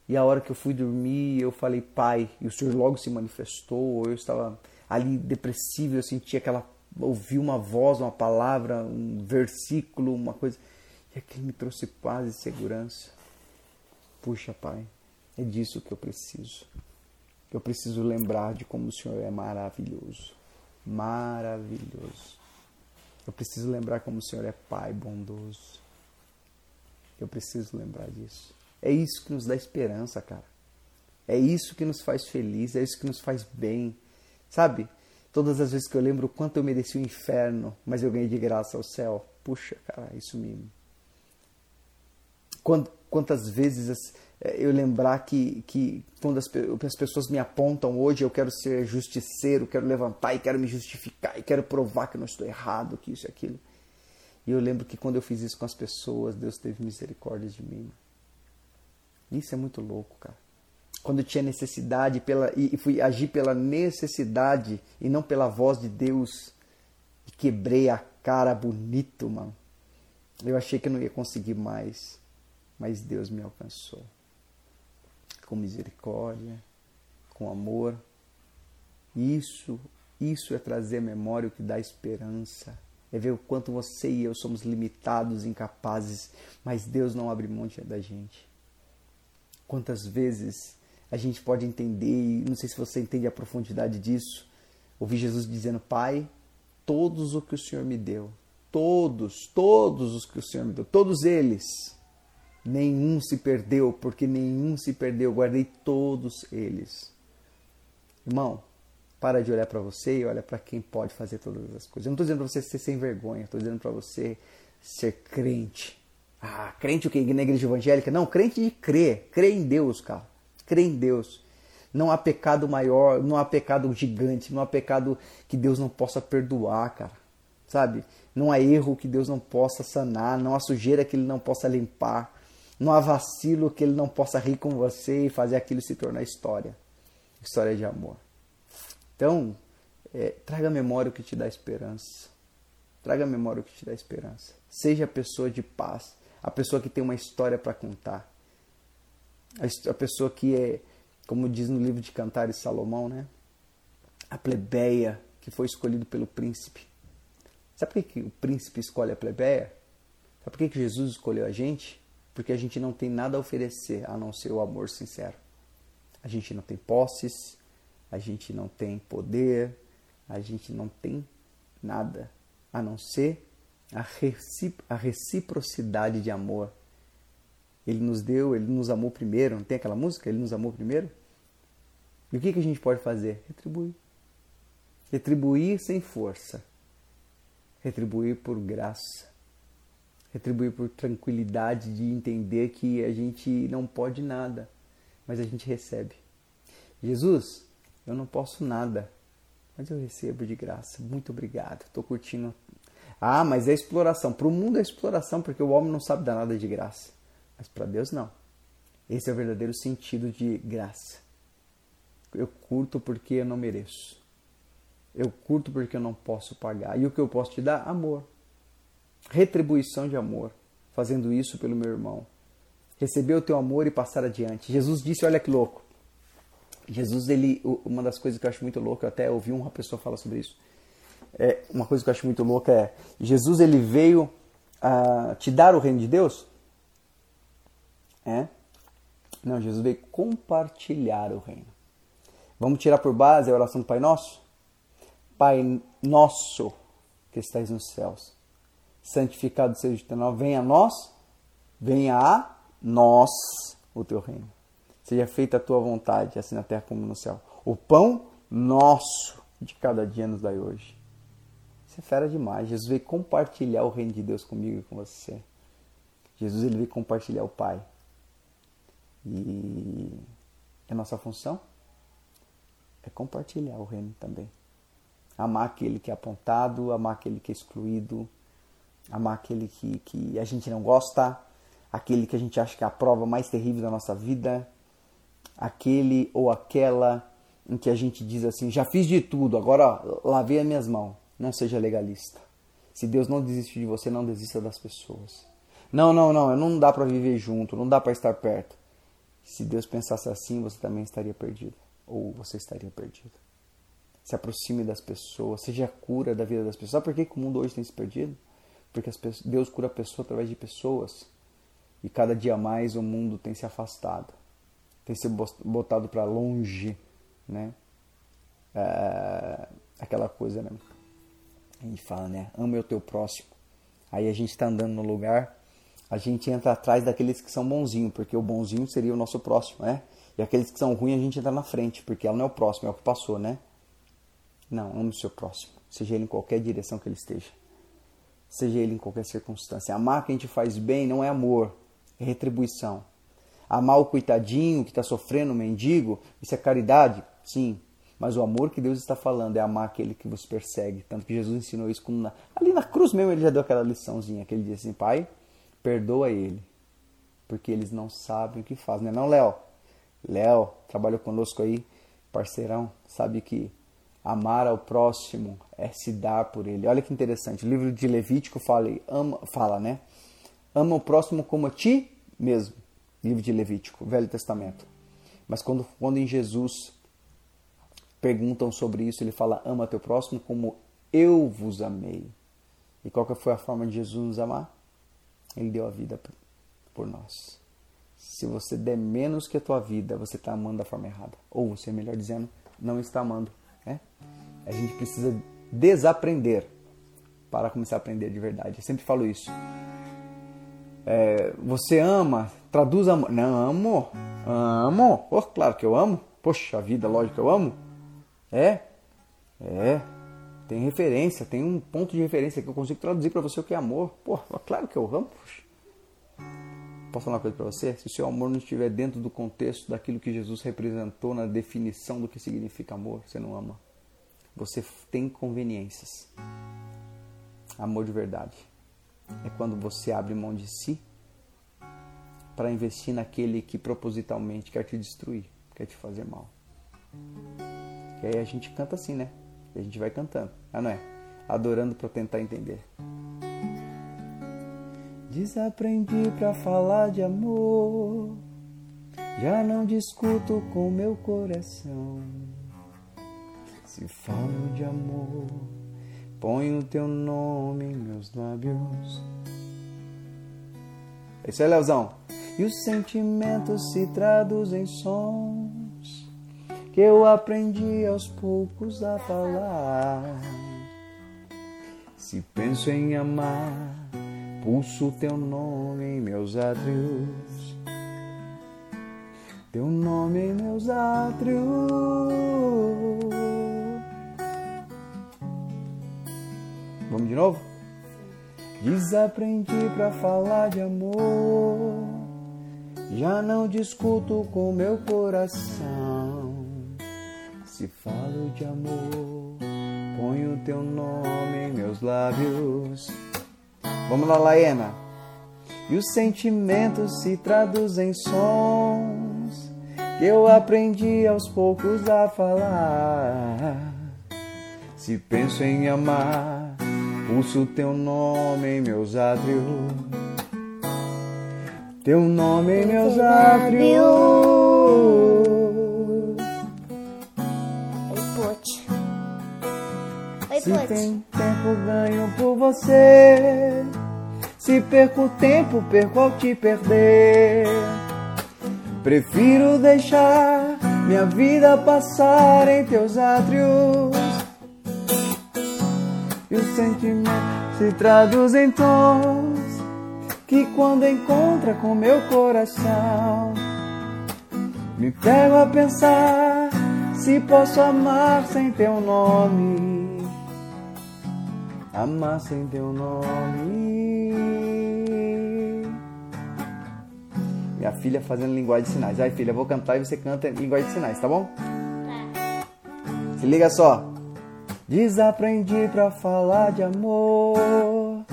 e a hora que eu fui dormir eu falei pai e o Senhor logo se manifestou ou eu estava ali depressivo, eu senti aquela ouvi uma voz, uma palavra, um versículo, uma coisa, e aquilo me trouxe paz e segurança. Puxa, Pai, é disso que eu preciso. Eu preciso lembrar de como o Senhor é maravilhoso. Maravilhoso. Eu preciso lembrar como o Senhor é Pai bondoso. Eu preciso lembrar disso. É isso que nos dá esperança, cara. É isso que nos faz feliz, é isso que nos faz bem. Sabe? Todas as vezes que eu lembro o quanto eu mereci o inferno, mas eu ganhei de graça o céu. Puxa, cara, isso me. Quantas vezes eu lembrar que, que quando as, as pessoas me apontam hoje, eu quero ser justiceiro, quero levantar e quero me justificar e quero provar que eu não estou errado, que isso e aquilo. E eu lembro que quando eu fiz isso com as pessoas, Deus teve misericórdia de mim. Isso é muito louco, cara. Quando eu tinha necessidade pela, e fui agir pela necessidade e não pela voz de Deus, e quebrei a cara bonito, mano. Eu achei que eu não ia conseguir mais, mas Deus me alcançou. Com misericórdia, com amor. Isso, isso é trazer à memória o que dá esperança é ver o quanto você e eu somos limitados, incapazes, mas Deus não abre mão da gente. Quantas vezes a gente pode entender, e não sei se você entende a profundidade disso, ouvir Jesus dizendo: Pai, todos os que o Senhor me deu, todos, todos os que o Senhor me deu, todos eles, nenhum se perdeu, porque nenhum se perdeu, guardei todos eles. Irmão, para de olhar para você e olha para quem pode fazer todas as coisas. Eu não estou dizendo para você ser sem vergonha, estou dizendo para você ser crente. Ah, crente o que? Na igreja evangélica? Não, crente de crer. Crer em Deus, cara. Crer em Deus. Não há pecado maior, não há pecado gigante, não há pecado que Deus não possa perdoar, cara. Sabe? Não há erro que Deus não possa sanar, não há sujeira que Ele não possa limpar, não há vacilo que Ele não possa rir com você e fazer aquilo se tornar história. História de amor. Então, é, traga a memória o que te dá esperança. Traga a memória o que te dá esperança. Seja a pessoa de paz, a pessoa que tem uma história para contar. A, a pessoa que é, como diz no livro de Cantares Salomão, né? A plebeia que foi escolhido pelo príncipe. Sabe por que, que o príncipe escolhe a plebeia? Sabe por que, que Jesus escolheu a gente? Porque a gente não tem nada a oferecer a não ser o amor sincero. A gente não tem posses, a gente não tem poder, a gente não tem nada a não ser a, a reciprocidade de amor. Ele nos deu, ele nos amou primeiro, não tem aquela música? Ele nos amou primeiro? E o que, que a gente pode fazer? Retribuir. Retribuir sem força. Retribuir por graça. Retribuir por tranquilidade de entender que a gente não pode nada, mas a gente recebe. Jesus, eu não posso nada, mas eu recebo de graça. Muito obrigado. Estou curtindo. Ah, mas é exploração. Para o mundo é exploração, porque o homem não sabe dar nada de graça. Mas para Deus não. Esse é o verdadeiro sentido de graça. Eu curto porque eu não mereço. Eu curto porque eu não posso pagar. E o que eu posso te dar? Amor. Retribuição de amor. Fazendo isso pelo meu irmão. Receber o teu amor e passar adiante. Jesus disse: Olha que louco. Jesus, ele, uma das coisas que eu acho muito louca, eu até ouvi uma pessoa falar sobre isso. É, uma coisa que eu acho muito louca é: Jesus, ele veio a te dar o reino de Deus? É? Não, Jesus veio compartilhar o reino. Vamos tirar por base a oração do Pai Nosso? Pai Nosso que estais nos céus, santificado seja o teu nome, venha a nós, venha a nós o teu reino. Seja feita a tua vontade, assim na terra como no céu. O pão nosso de cada dia nos dai hoje. Isso é fera demais. Jesus veio compartilhar o reino de Deus comigo e com você. Jesus ele veio compartilhar o Pai. E a nossa função é compartilhar o reino também. Amar aquele que é apontado, amar aquele que é excluído, amar aquele que, que a gente não gosta, aquele que a gente acha que é a prova mais terrível da nossa vida, aquele ou aquela em que a gente diz assim: já fiz de tudo, agora lavei as minhas mãos. Não seja legalista. Se Deus não desistiu de você, não desista das pessoas. Não, não, não, não dá para viver junto, não dá para estar perto. Se Deus pensasse assim, você também estaria perdido, ou você estaria perdido. Se aproxime das pessoas, seja a cura da vida das pessoas. Sabe por que o mundo hoje tem se perdido? Porque Deus cura a pessoa através de pessoas. E cada dia mais o mundo tem se afastado tem sido botado para longe né? É, aquela coisa, né? A gente fala, né? Ame o teu próximo. Aí a gente está andando no lugar, a gente entra atrás daqueles que são bonzinhos, porque o bonzinho seria o nosso próximo, né? E aqueles que são ruins a gente entra na frente, porque ela não é o próximo, é o que passou, né? Não, ame o seu próximo, seja ele em qualquer direção que ele esteja. Seja ele em qualquer circunstância. Amar quem te faz bem não é amor, é retribuição. Amar o coitadinho que está sofrendo, o mendigo, isso é caridade? Sim. Mas o amor que Deus está falando é amar aquele que vos persegue. Tanto que Jesus ensinou isso na... ali na cruz mesmo, ele já deu aquela liçãozinha, que ele disse assim, Pai, perdoa ele, porque eles não sabem o que fazem. Não é não, Léo? Léo, trabalhou conosco aí, parceirão, sabe que amar ao próximo é se dar por ele. Olha que interessante, o livro de Levítico fala, ama, fala né? Ama o próximo como a ti mesmo. Livro de Levítico, Velho Testamento. Mas quando, quando em Jesus perguntam sobre isso, ele fala: ama teu próximo como eu vos amei. E qual que foi a forma de Jesus nos amar? Ele deu a vida por nós. Se você der menos que a tua vida, você está amando da forma errada. Ou você, melhor dizendo, não está amando. Né? A gente precisa desaprender para começar a aprender de verdade. Eu sempre falo isso. É, você ama, traduz amor. Não, amo. Amo. Oh, claro que eu amo. Poxa vida, lógico que eu amo. É? É. Tem referência, tem um ponto de referência que eu consigo traduzir para você o que é amor. Pô, claro que eu amo. Poxa. Posso falar uma coisa para você? Se o seu amor não estiver dentro do contexto daquilo que Jesus representou na definição do que significa amor, você não ama. Você tem conveniências. Amor de verdade é quando você abre mão de si para investir naquele que propositalmente quer te destruir, quer te fazer mal. E aí a gente canta assim, né? E a gente vai cantando, ah, não é? Adorando para tentar entender. Desaprendi para falar de amor, já não discuto com meu coração. Se falo de amor, ponho teu nome em meus lábios. É isso aí, Leozão. E os sentimentos se traduzem em sons que eu aprendi aos poucos a falar. Se penso em amar, pulso teu nome em meus átrios. Teu nome em meus átrios. Vamos de novo? Desaprendi para falar de amor. Já não discuto com meu coração. Se falo de amor, ponho teu nome em meus lábios. Vamos lá, Laena. E os sentimentos se traduzem em sons que eu aprendi aos poucos a falar. Se penso em amar, pulso teu nome em meus átrios. Teu nome em meus átrios. Se tem tempo, ganho por você. Se perco tempo, perco ao te perder. Prefiro deixar minha vida passar em teus átrios. E os sentimentos se traduzem em tons que quando encontra com meu coração, me pego a pensar se posso amar sem teu nome amar sem teu nome. Minha filha fazendo linguagem de sinais. Ai, filha, vou cantar e você canta linguagem de sinais, tá bom? Tá. Se liga só. Desaprendi pra falar de amor.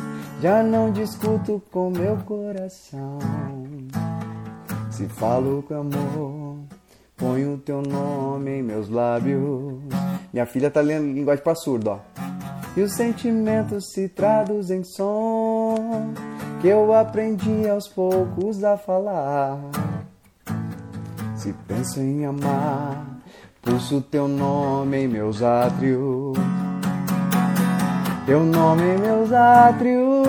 Já não discuto com meu coração. Se falo com amor, ponho o teu nome em meus lábios. Minha filha tá lendo linguagem pra surdo, ó e os sentimentos se traduzem em som que eu aprendi aos poucos a falar. Se penso em amar, pulso teu nome em meus átrios. Teu nome em meus átrios.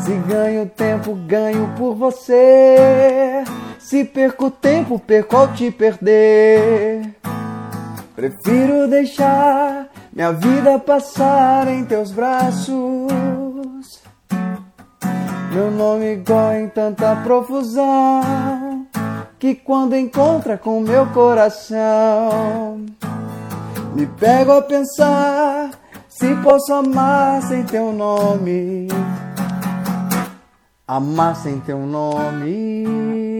Se ganho tempo, ganho por você. Se perco tempo, perco ao te perder. Prefiro deixar minha vida passar em teus braços. Meu nome corre em tanta profusão que quando encontra com meu coração, me pego a pensar se posso amar sem teu nome. Amar sem teu nome.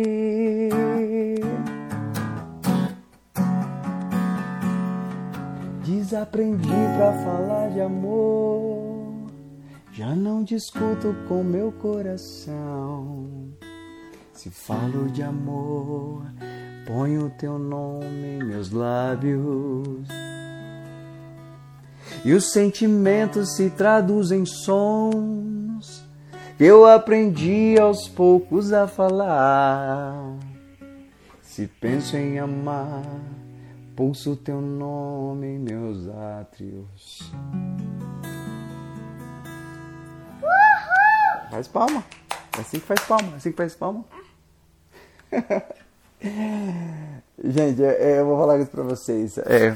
Desaprendi pra falar de amor. Já não discuto com meu coração. Se falo de amor, ponho teu nome em meus lábios. E os sentimentos se traduzem em sons que eu aprendi aos poucos a falar. Se penso em amar, pulso teu nome em meus átrios. Uhul! Faz palma. É assim que faz palma. É assim que faz palma. Gente, é, é, eu vou falar isso pra vocês. É,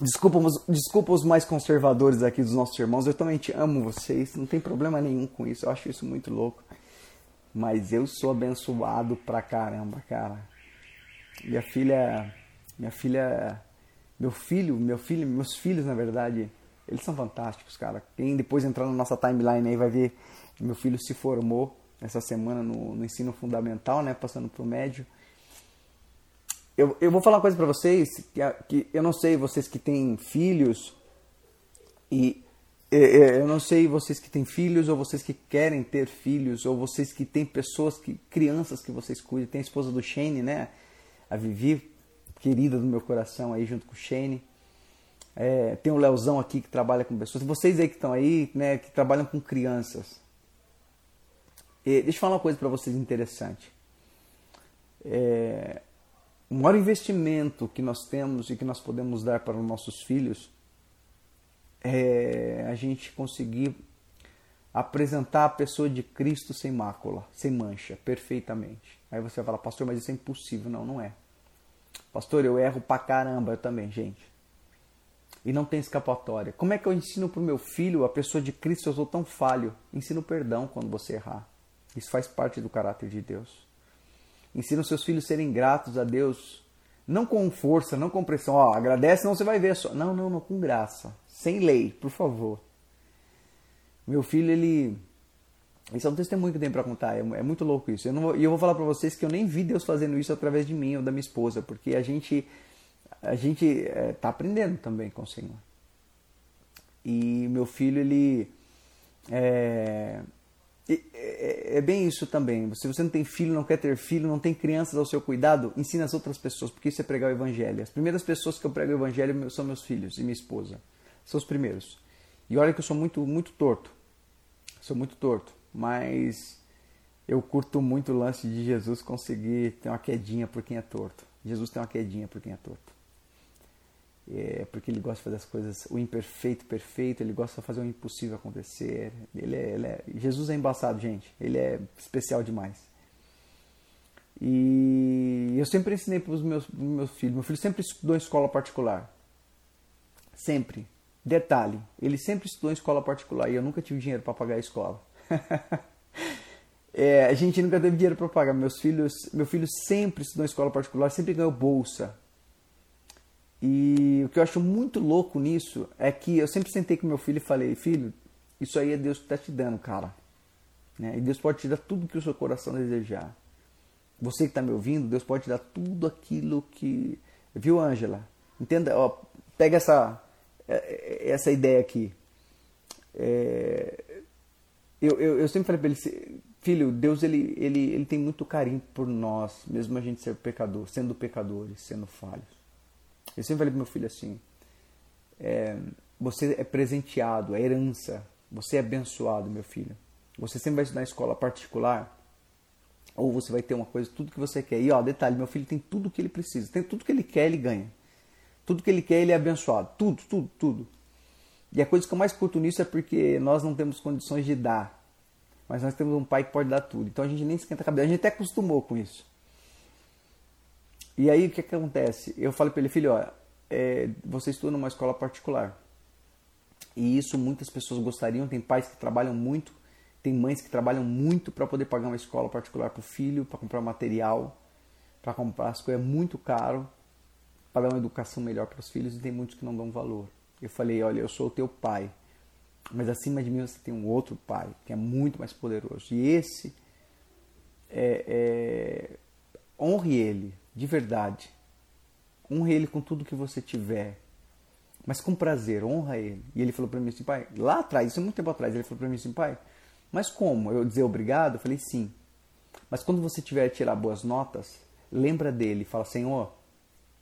desculpa, desculpa os mais conservadores aqui dos nossos irmãos. Eu também te amo vocês. Não tem problema nenhum com isso. Eu acho isso muito louco. Mas eu sou abençoado pra caramba, cara. Minha filha. Minha filha. Meu filho, meu filho, meus filhos, na verdade, eles são fantásticos, cara. Quem depois entrar na nossa timeline aí vai ver. Meu filho se formou essa semana no, no ensino fundamental, né, passando para o médio. Eu, eu vou falar uma coisa para vocês que, que eu não sei vocês que têm filhos e eu não sei vocês que têm filhos ou vocês que querem ter filhos ou vocês que têm pessoas que crianças que vocês cuidam. Tem a esposa do Shane, né, a Vivi, querida do meu coração aí junto com o Shane. É, tem o Leozão aqui que trabalha com pessoas. Vocês aí que estão aí, né, que trabalham com crianças. E, deixa eu falar uma coisa para vocês interessante. É, o maior investimento que nós temos e que nós podemos dar para os nossos filhos é a gente conseguir apresentar a pessoa de Cristo sem mácula, sem mancha, perfeitamente. Aí você vai falar, pastor, mas isso é impossível. Não, não é. Pastor, eu erro pra caramba, eu também, gente. E não tem escapatória. Como é que eu ensino para o meu filho, a pessoa de Cristo, eu sou tão falho? Ensino perdão quando você errar. Isso faz parte do caráter de Deus. Ensina os seus filhos a serem gratos a Deus, não com força, não com pressão. Ó, agradece, não você vai ver só. Não, não, não, com graça, sem lei, por favor. Meu filho, ele. Isso é um testemunho que eu tenho para contar, é, é, muito louco isso. Eu e eu vou falar para vocês que eu nem vi Deus fazendo isso através de mim ou da minha esposa, porque a gente a gente está é, aprendendo também com o Senhor. E meu filho, ele. É, é, é, bem isso também. Se você não tem filho, não quer ter filho, não tem crianças ao seu cuidado, ensina as outras pessoas, porque isso é pregar o evangelho. As primeiras pessoas que eu prego o evangelho são meus filhos e minha esposa. São os primeiros. E olha que eu sou muito, muito torto. Sou muito torto. Mas eu curto muito o lance de Jesus conseguir ter uma quedinha por quem é torto. Jesus tem uma quedinha por quem é torto é, porque ele gosta de fazer as coisas, o imperfeito perfeito, ele gosta de fazer o impossível acontecer. Ele é, ele é, Jesus é embaçado, gente. Ele é especial demais. E eu sempre ensinei para os meus, meus filhos. Meu filho sempre estudou em escola particular. Sempre. Detalhe, ele sempre estudou em escola particular e eu nunca tive dinheiro para pagar a escola. é, a gente nunca teve dinheiro para pagar. Meus filhos, meu filho sempre estudou em escola particular, sempre ganhou bolsa e o que eu acho muito louco nisso é que eu sempre sentei com meu filho e falei: Filho, isso aí é Deus que está te dando, cara. Né? E Deus pode te dar tudo que o seu coração desejar. Você que está me ouvindo, Deus pode te dar tudo aquilo que. Viu, Ângela? Entenda, ó, pega essa, é, é, essa ideia aqui. É, eu, eu, eu, sempre falei para ele: Filho, Deus ele, ele, ele tem muito carinho por nós, mesmo a gente ser pecador, sendo pecadores, sendo falhos. Eu sempre falei pro meu filho assim: é, você é presenteado, é herança, você é abençoado, meu filho. Você sempre vai estudar escola particular, ou você vai ter uma coisa, tudo que você quer. E ó, detalhe: meu filho tem tudo que ele precisa, tem tudo que ele quer, ele ganha. Tudo que ele quer, ele é abençoado. Tudo, tudo, tudo. E a coisa que eu mais curto nisso é porque nós não temos condições de dar. Mas nós temos um pai que pode dar tudo. Então a gente nem esquenta a cabeça. A gente até acostumou com isso. E aí o que, que acontece? Eu falei para ele, filho, ó, é, você estuda numa escola particular. E isso muitas pessoas gostariam. Tem pais que trabalham muito, tem mães que trabalham muito para poder pagar uma escola particular para o filho, para comprar material, para comprar as coisas. É muito caro para dar uma educação melhor para os filhos e tem muitos que não dão valor. Eu falei, olha, eu sou o teu pai, mas acima de mim você tem um outro pai que é muito mais poderoso. E esse, é, é, honre ele, de verdade. Honre ele com tudo que você tiver, mas com prazer, honra ele. E ele falou para mim assim, pai, lá atrás, isso é muito tempo atrás, ele falou para mim assim, pai, mas como? Eu dizer obrigado? Eu falei sim. Mas quando você tiver a tirar boas notas, lembra dele, fala, Senhor,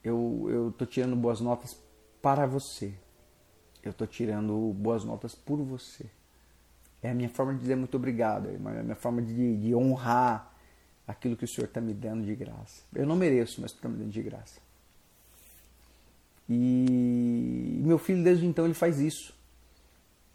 eu eu tô tirando boas notas para você. Eu tô tirando boas notas por você. É a minha forma de dizer muito obrigado, é a minha forma de, de honrar aquilo que o Senhor está me dando de graça. Eu não mereço, mas está me dando de graça. E meu filho, desde então, ele faz isso.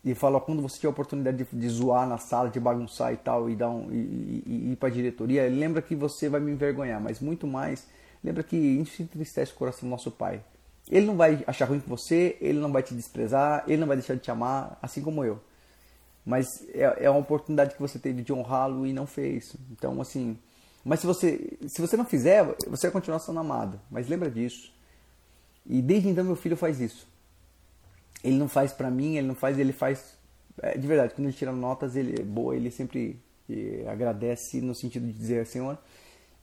Ele fala, quando você tiver a oportunidade de, de, zoar na sala, de bagunçar e tal, e, dar um, e, e, e ir para a diretoria, lembra que você vai me envergonhar, mas muito mais, lembra que isso entristece o coração do nosso pai. Ele não vai achar ruim com você, ele não vai te desprezar, ele não vai deixar de te amar, assim como eu. Mas é, é uma oportunidade que você teve de honrá-lo e não fez. Então, assim, mas se você, se você não fizer, você vai continuar sendo amado. Mas lembra disso. E desde então meu filho faz isso. Ele não faz para mim, ele não faz, ele faz é, de verdade. Quando ele tira notas, ele é boa, ele sempre é, agradece no sentido de dizer, Senhor,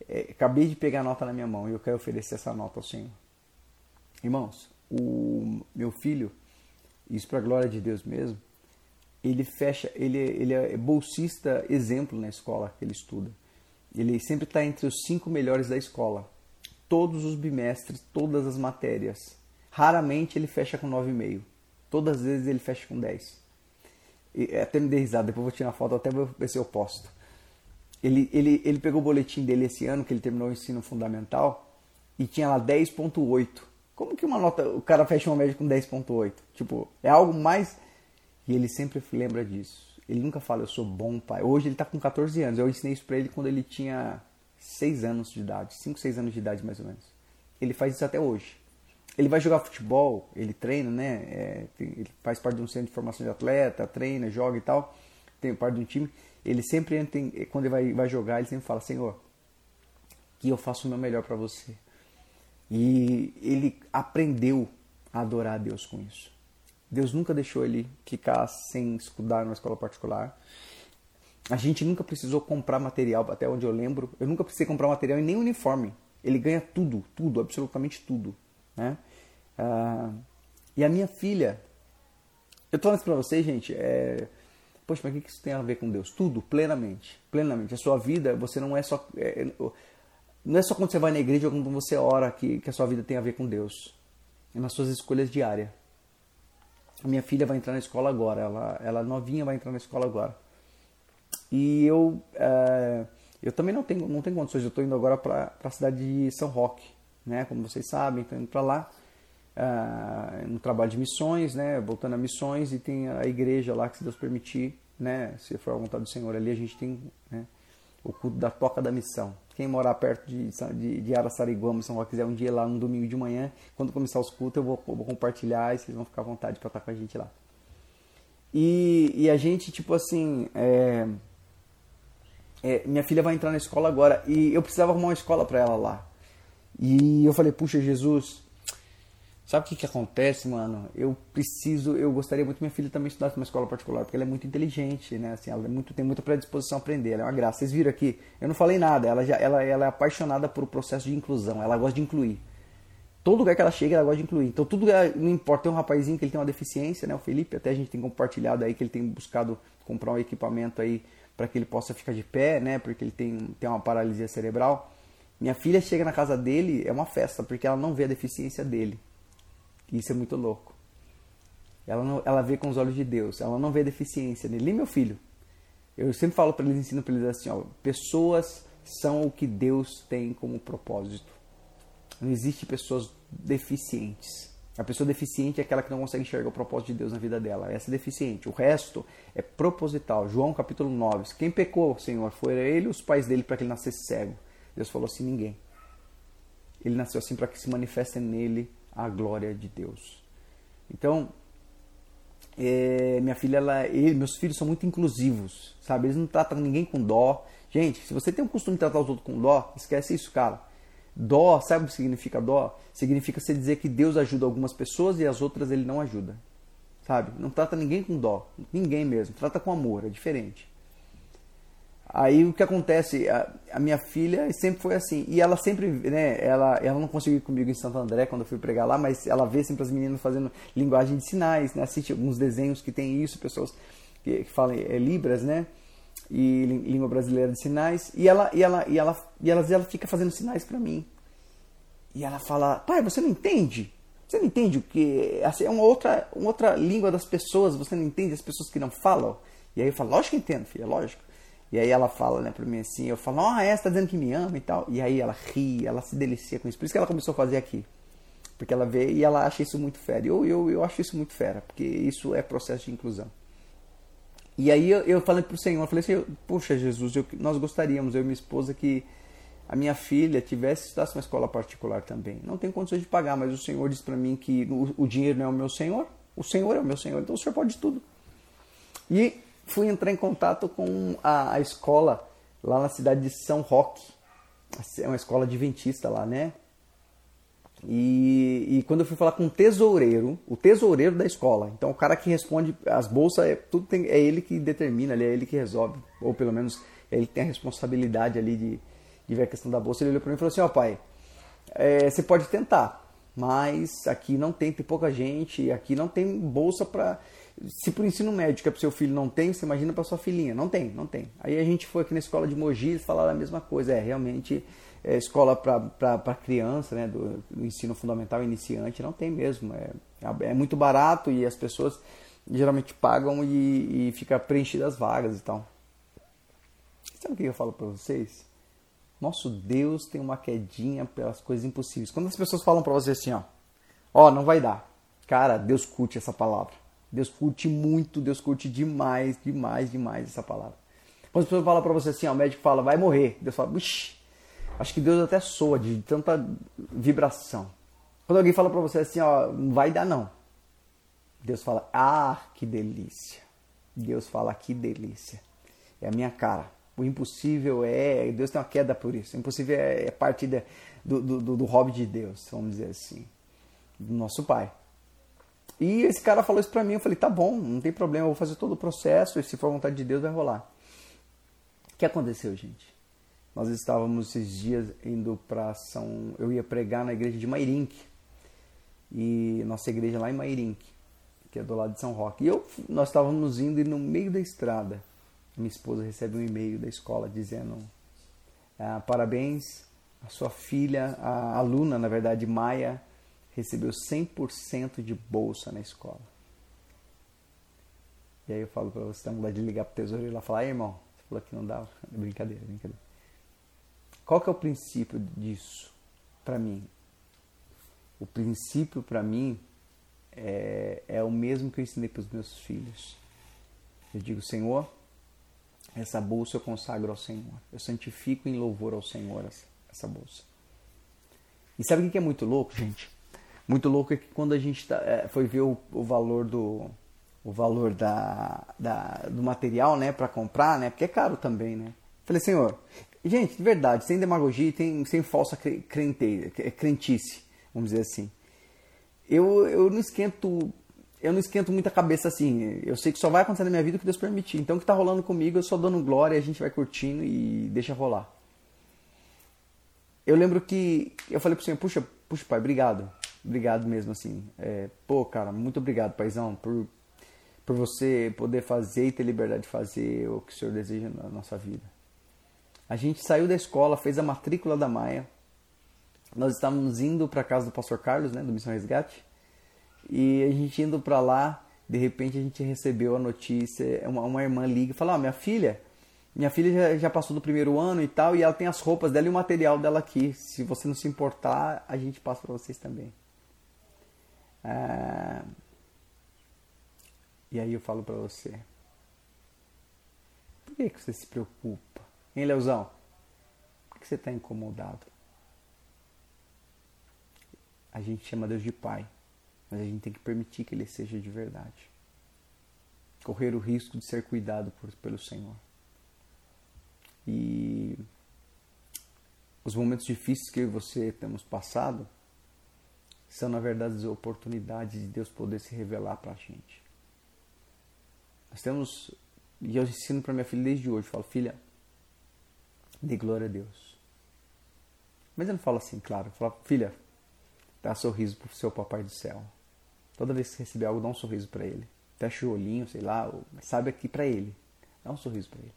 é, acabei de pegar a nota na minha mão e eu quero oferecer essa nota ao Senhor. Irmãos, o meu filho, isso para a glória de Deus mesmo, ele fecha, ele, ele é bolsista exemplo na escola que ele estuda. Ele sempre está entre os cinco melhores da escola. Todos os bimestres, todas as matérias. Raramente ele fecha com 9,5. Todas as vezes ele fecha com 10. E, é, até me dei risada, depois vou tirar foto, até vou ver se eu posto. Ele, ele, ele pegou o boletim dele esse ano, que ele terminou o ensino fundamental, e tinha lá 10.8. Como que uma nota, o cara fecha uma média com 10.8? Tipo, é algo mais... E ele sempre lembra disso. Ele nunca fala, eu sou bom pai. Hoje ele está com 14 anos. Eu ensinei isso para ele quando ele tinha 6 anos de idade, 5, 6 anos de idade mais ou menos. Ele faz isso até hoje. Ele vai jogar futebol, ele treina, né? É, ele faz parte de um centro de formação de atleta, treina, joga e tal. Tem parte de um time. Ele sempre entra, em, quando ele vai, vai jogar, ele sempre fala: Senhor, que eu faço o meu melhor para você. E ele aprendeu a adorar a Deus com isso. Deus nunca deixou ele ficar sem estudar numa escola particular. A gente nunca precisou comprar material, até onde eu lembro. Eu nunca precisei comprar material e nem uniforme. Ele ganha tudo, tudo, absolutamente tudo. Né? Ah, e a minha filha, eu tô falando isso pra vocês, gente, é... Poxa, mas o que isso tem a ver com Deus? Tudo, plenamente. Plenamente. A sua vida, você não é só. É... não é só quando você vai na igreja ou quando você ora que, que a sua vida tem a ver com Deus. É nas suas escolhas diárias. A minha filha vai entrar na escola agora, ela, ela novinha vai entrar na escola agora. E eu, é, eu também não tenho, não tenho condições, eu estou indo agora para a cidade de São Roque, né? como vocês sabem, estou indo para lá, é, no trabalho de missões, né? voltando a missões, e tem a igreja lá que, se Deus permitir, né? se for a vontade do Senhor ali, a gente tem né? O culto da Toca da Missão. Quem morar perto de, de, de Araçariguama, São Roque, quiser um dia lá no domingo de manhã, quando começar os cultos, eu vou, vou compartilhar e vocês vão ficar à vontade para estar com a gente lá. E, e a gente, tipo assim, é, é, minha filha vai entrar na escola agora e eu precisava arrumar uma escola para ela lá. E eu falei, puxa, Jesus, Sabe o que, que acontece, mano? Eu preciso, eu gostaria muito que minha filha também estudasse numa escola particular, porque ela é muito inteligente, né? Assim, ela é muito, tem muita predisposição a aprender, ela é uma graça. Vocês viram aqui, eu não falei nada, ela, já, ela, ela é apaixonada por o processo de inclusão, ela gosta de incluir. Todo lugar que ela chega, ela gosta de incluir. Então, tudo, não importa, tem um rapazinho que ele tem uma deficiência, né? O Felipe, até a gente tem compartilhado aí que ele tem buscado comprar um equipamento aí para que ele possa ficar de pé, né? Porque ele tem, tem uma paralisia cerebral. Minha filha chega na casa dele, é uma festa, porque ela não vê a deficiência dele. Isso é muito louco. Ela, não, ela vê com os olhos de Deus, ela não vê deficiência nele. E meu filho, eu sempre falo para eles, ensino para eles assim: ó, pessoas são o que Deus tem como propósito. Não existe pessoas deficientes. A pessoa deficiente é aquela que não consegue enxergar o propósito de Deus na vida dela. Essa é deficiente. O resto é proposital. João capítulo 9. Quem pecou, Senhor, foi ele os pais dele para que ele nascesse cego. Deus falou assim: ninguém. Ele nasceu assim para que se manifeste nele a glória de Deus. Então, é, minha filha, ela, ele, meus filhos são muito inclusivos, sabe? Eles não tratam ninguém com dó. Gente, se você tem o costume de tratar os outros com dó, esquece isso, cara. Dó, sabe o que significa dó? Significa você dizer que Deus ajuda algumas pessoas e as outras ele não ajuda. Sabe? Não trata ninguém com dó. Ninguém mesmo. Trata com amor, é diferente. Aí o que acontece, a, a, minha filha sempre foi assim, e ela sempre, né, ela, ela não conseguiu ir comigo em Santo André quando eu fui pregar lá, mas ela vê sempre as meninas fazendo linguagem de sinais, né, assiste alguns desenhos que tem isso, pessoas que, que falam é, Libras, né, e língua brasileira de sinais, e ela, e ela, e ela, e ela, ela fica fazendo sinais para mim. E ela fala, pai, você não entende? Você não entende o que assim, é uma outra, uma outra língua das pessoas, você não entende as pessoas que não falam? E aí eu falo, lógico que entendo, filha, lógico. E aí ela fala, né, pra mim assim, eu falo, ah, você tá dizendo que me ama e tal. E aí ela ri, ela se delicia com isso. Por isso que ela começou a fazer aqui. Porque ela vê e ela acha isso muito fera. Eu, eu, eu acho isso muito fera, porque isso é processo de inclusão. E aí eu, eu falei pro Senhor, eu falei assim, puxa Jesus, eu, nós gostaríamos, eu e minha esposa, que a minha filha tivesse estudasse uma escola particular também. Não tem condições de pagar, mas o Senhor disse para mim que o, o dinheiro não é o meu Senhor, o Senhor é o meu Senhor, então o Senhor pode tudo. E fui entrar em contato com a, a escola lá na cidade de São Roque. É uma escola adventista lá, né? E, e, quando eu fui falar com o tesoureiro, o tesoureiro da escola, então o cara que responde as bolsas, é, tudo tem, é ele que determina, é ele que resolve, ou pelo menos ele tem a responsabilidade ali de, de ver a questão da bolsa. Ele olhou para mim e falou assim: Ó, oh, pai, é, você pode tentar, mas aqui não tem, tem pouca gente, aqui não tem bolsa para se o ensino médio que é para seu filho não tem, você imagina para sua filhinha. Não tem, não tem. Aí a gente foi aqui na escola de Mogi e falaram a mesma coisa. É, realmente, é, escola para criança, né, do, do, ensino fundamental iniciante, não tem mesmo. É, é muito barato e as pessoas geralmente pagam e, e fica preenchidas as vagas e tal. Sabe o que eu falo para vocês? Nosso Deus tem uma quedinha pelas coisas impossíveis. Quando as pessoas falam para você assim, ó, ó, não vai dar. Cara, Deus curte essa palavra. Deus curte muito, Deus curte demais, demais, demais essa palavra. Quando as pessoas falam para você assim, ó, o médico fala, vai morrer. Deus fala, Uxi, acho que Deus até soa de tanta vibração. Quando alguém fala para você assim, ó, não vai dar não. Deus fala, ah, que delícia. Deus fala, que delícia. É a minha cara. O impossível é. Deus tem uma queda por isso. O impossível é, é parte de, do, do, do hobby de Deus, vamos dizer assim. Do nosso Pai. E esse cara falou isso pra mim, eu falei, tá bom, não tem problema, eu vou fazer todo o processo e se for vontade de Deus vai rolar. O que aconteceu, gente? Nós estávamos esses dias indo para São... Eu ia pregar na igreja de Mairink. E nossa igreja lá em Mairink, que é do lado de São Roque. E eu, nós estávamos indo e no meio da estrada, minha esposa recebe um e-mail da escola dizendo ah, parabéns, a sua filha, a aluna, na verdade, Maia, recebeu 100% de bolsa na escola. E aí eu falo para você, tem de ligar pro tesouro e lá falar, irmão, você falou que não dava. Brincadeira, brincadeira. Qual que é o princípio disso para mim? O princípio para mim é, é o mesmo que eu ensinei para os meus filhos. Eu digo, Senhor, essa bolsa eu consagro ao Senhor. Eu santifico em louvor ao Senhor essa bolsa. E sabe o que é muito louco, gente? Muito louco é que quando a gente tá, é, foi ver o, o, valor do o valor da, da do material, né, para comprar, né, porque é caro também, né. Falei, senhor, gente, de verdade, sem demagogia, tem, sem falsa crente, crentice, vamos dizer assim. Eu, eu não esquento eu não esquento muita cabeça assim. Eu sei que só vai acontecer na minha vida o que Deus permitir. Então o que está rolando comigo, eu só dando glória, a gente vai curtindo e deixa rolar. Eu lembro que eu falei pro Senhor, puxa, puxa, pai, obrigado. Obrigado mesmo, assim. É, pô, cara, muito obrigado, paizão, por, por você poder fazer e ter liberdade de fazer o que o senhor deseja na nossa vida. A gente saiu da escola, fez a matrícula da Maia. Nós estávamos indo para casa do pastor Carlos, né, do Missão Resgate. E a gente indo para lá, de repente a gente recebeu a notícia, uma, uma irmã liga e fala: "Ah, minha filha, minha filha já, já, passou do primeiro ano e tal, e ela tem as roupas dela e o material dela aqui. Se você não se importar, a gente passa para vocês também." Ah, e aí eu falo para você, por que, que você se preocupa? Hein, Leozão? Por que você está incomodado? A gente chama Deus de Pai, mas a gente tem que permitir que Ele seja de verdade. Correr o risco de ser cuidado por, pelo Senhor. E os momentos difíceis que eu e você temos passado são, na verdade, as oportunidades de Deus poder se revelar para a gente. Nós temos, e eu ensino para minha filha desde hoje, eu falo, filha, dê glória a Deus. Mas eu não falo assim, claro, eu falo, filha, dá um sorriso pro seu papai do céu. Toda vez que você receber algo, dá um sorriso para ele. Fecha o olhinho, sei lá, sabe aqui para ele. Dá um sorriso para ele.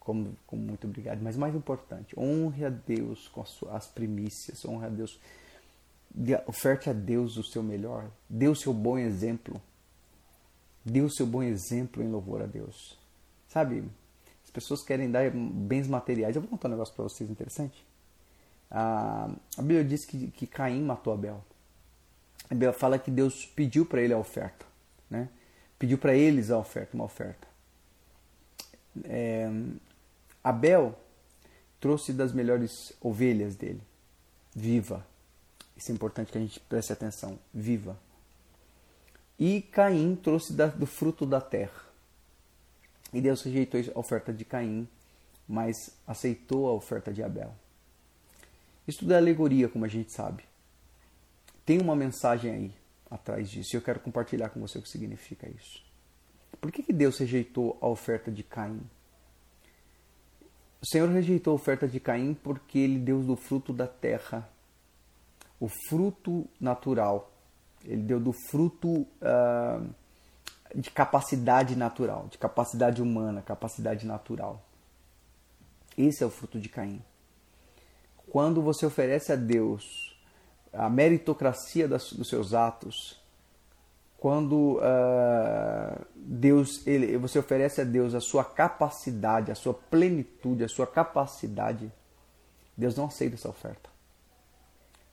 Como, como muito obrigado. Mas mais importante, honre a Deus com as, as primícias, honre a Deus oferte a Deus o seu melhor, dê o seu bom exemplo, dê o seu bom exemplo em louvor a Deus. Sabe, as pessoas querem dar bens materiais. Eu vou contar um negócio para vocês interessante. A, a Bíblia diz que, que Caim matou Abel. A Bíblia fala que Deus pediu para ele a oferta, né? Pediu para eles a oferta, uma oferta. É, Abel trouxe das melhores ovelhas dele, viva, isso é importante que a gente preste atenção. Viva. E Caim trouxe da, do fruto da terra. E Deus rejeitou a oferta de Caim, mas aceitou a oferta de Abel. Isso tudo é alegoria, como a gente sabe. Tem uma mensagem aí atrás disso e eu quero compartilhar com você o que significa isso. Por que, que Deus rejeitou a oferta de Caim? O Senhor rejeitou a oferta de Caim porque ele deu do fruto da terra o fruto natural. Ele deu do fruto uh, de capacidade natural, de capacidade humana, capacidade natural. Esse é o fruto de Caim. Quando você oferece a Deus a meritocracia das, dos seus atos, quando uh, Deus, ele, você oferece a Deus a sua capacidade, a sua plenitude, a sua capacidade, Deus não aceita essa oferta.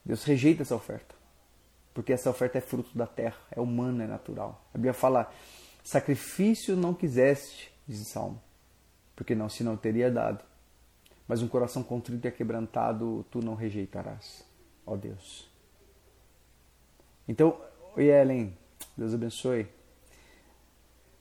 Deus rejeita essa oferta. Porque essa oferta é fruto da terra, é humana, é natural. A Bíblia fala: sacrifício não quiseste, diz o Salmo, porque não, se não teria dado. Mas um coração contrito e quebrantado tu não rejeitarás, ó Deus. Então, oi Ellen, Deus abençoe.